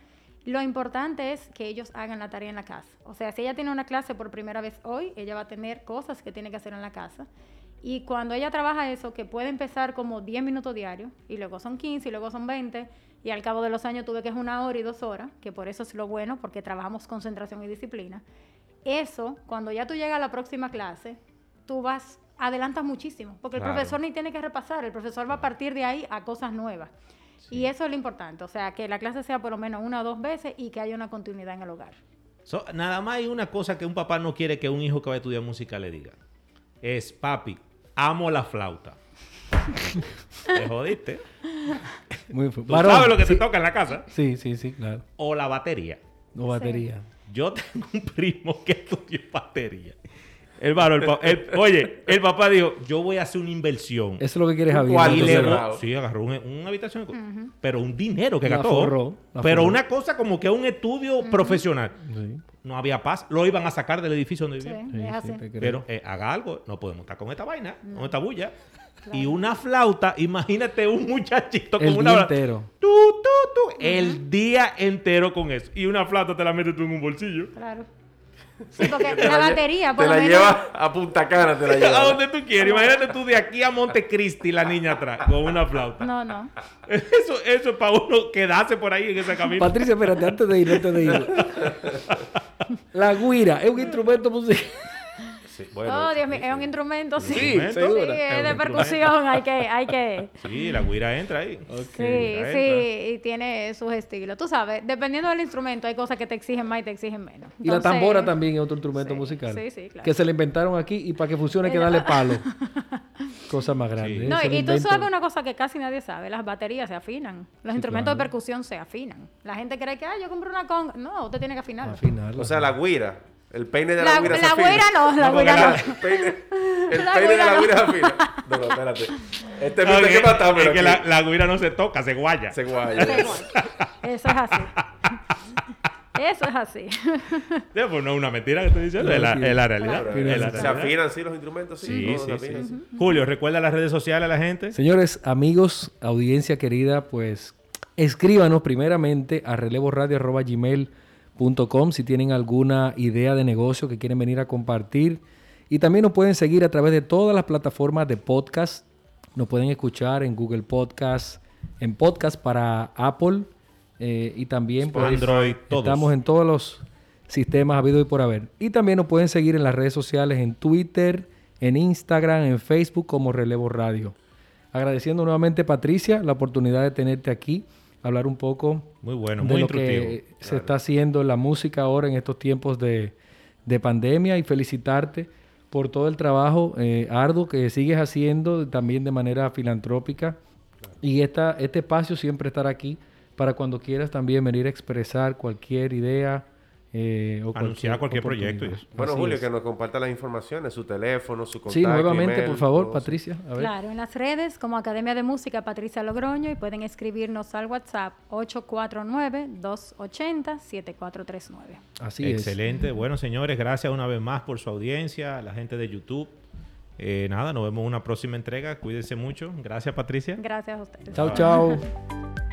Lo importante es que ellos hagan la tarea en la casa. O sea, si ella tiene una clase por primera vez hoy, ella va a tener cosas que tiene que hacer en la casa. Y cuando ella trabaja eso, que puede empezar como 10 minutos diarios, y luego son 15, y luego son 20, y al cabo de los años tuve que es una hora y dos horas, que por eso es lo bueno, porque trabajamos concentración y disciplina. Eso, cuando ya tú llegas a la próxima clase, tú vas, adelantas muchísimo, porque Claro. el profesor ni tiene que repasar, el profesor va a partir de ahí a cosas nuevas. Y eso es lo importante, o sea, que la clase sea por lo menos una o dos veces y que haya una continuidad en el hogar. So, nada más hay una cosa que un papá no quiere que un hijo que va a estudiar música le diga. Es, papi, amo la flauta. Te jodiste. Muy Tú Varón, sabes lo que sí, te toca en la casa. Sí, sí, sí, claro. O la batería. No batería. Yo tengo un primo que estudió batería. El varón, el pa- el- oye, el papá dijo, yo voy a hacer una inversión. Eso es lo que quiere Javier. Y le sí, agarró un- una habitación, pero un dinero que La gastó. forró, la pero forró. una cosa como que un estudio profesional. sí, No había paz. Lo iban a sacar del edificio donde Sí, vivía. sí, sí. Pero eh, haga algo, no podemos estar con esta vaina, con esta bulla. Y una flauta, imagínate un muchachito con El una día entero. Tú, tú, tú, el día entero con eso. Y una flauta te la metes tú en un bolsillo. Claro. Sí, porque Te la batería, por Te lo la menos. llevas a Punta Cana, te la A llevas. donde tú quieres. Imagínate tú de aquí a Montecristi, la niña atrás, con una flauta. No, no. Eso, eso es para uno quedarse por ahí en ese camino. Patricia, espérate, antes de ir, antes de ir. La guira es un instrumento musical. Sí, bueno, oh, Dios mío, es un instrumento, sí. Sí, Sí, seguro. es de percusión, hay que, hay que. Sí, la guira entra ahí. Sí, entra. sí, y tiene sus estilos. Tú sabes, dependiendo del instrumento, hay cosas que te exigen más y te exigen menos. Y la tambora también es otro instrumento sí, musical. sí, sí, claro. Que se le inventaron aquí y para que funcione hay que darle palo. Cosa más grande. Sí. No, y tú sabes una cosa que casi nadie sabe, las baterías se afinan. Los instrumentos claro. de percusión se afinan. La gente cree que, ah, yo compré una conga. No, usted tiene que afinarlo. Afinarla. O sea, la guira. El peine de la, La, guira se la afina. güera no, la No, la- no. El peine, el La peine de la güira guira se afina. No, no, espérate. Este No, es que matármelo es que la, la guira no se toca, se guaya. Se guaya. Eso es así. Eso es así. Sí, pues no es una mentira que estoy diciendo, No, es, la, sí. es la realidad. Claro, es la se afinan sí los instrumentos, sí. Afinan, sí. Julio, recuerda las redes sociales a la gente. Señores, amigos, audiencia querida, pues escríbanos primeramente a relevoradio.gmail.com si tienen alguna idea de negocio que quieren venir a compartir. Y también nos pueden seguir a través de todas las plataformas de podcast. Nos pueden escuchar en Google Podcast, en podcast para Apple eh, y también pues, Android, todos. Estamos en todos los sistemas habidos y por haber. Y también nos pueden seguir en las redes sociales, en Twitter, en Instagram, en Facebook como Relevo Radio. Agradeciendo nuevamente, Patricia, la oportunidad de tenerte aquí, hablar un poco Muy bueno, de muy lo que se está haciendo en la música ahora en estos tiempos de, de pandemia y felicitarte por todo el trabajo eh, arduo que sigues haciendo también de manera filantrópica. Y esta, este espacio siempre estará aquí para cuando quieras también venir a expresar cualquier idea eh, o Anunciar cualquier proyecto. Bueno, Así Julio, es. que nos comparta las informaciones, su teléfono, su contacto. Sí, nuevamente, email, por favor. Patricia. A ver. Claro, en las redes como Academia de Música Patricia Logroño y pueden escribirnos al WhatsApp 849-280-7439. Así es. Excelente. Bueno, señores, gracias una vez más por su audiencia, a la gente de YouTube. Eh, nada, nos vemos en una próxima entrega. Cuídense mucho. Gracias, Patricia. Gracias a ustedes. Chao, chao.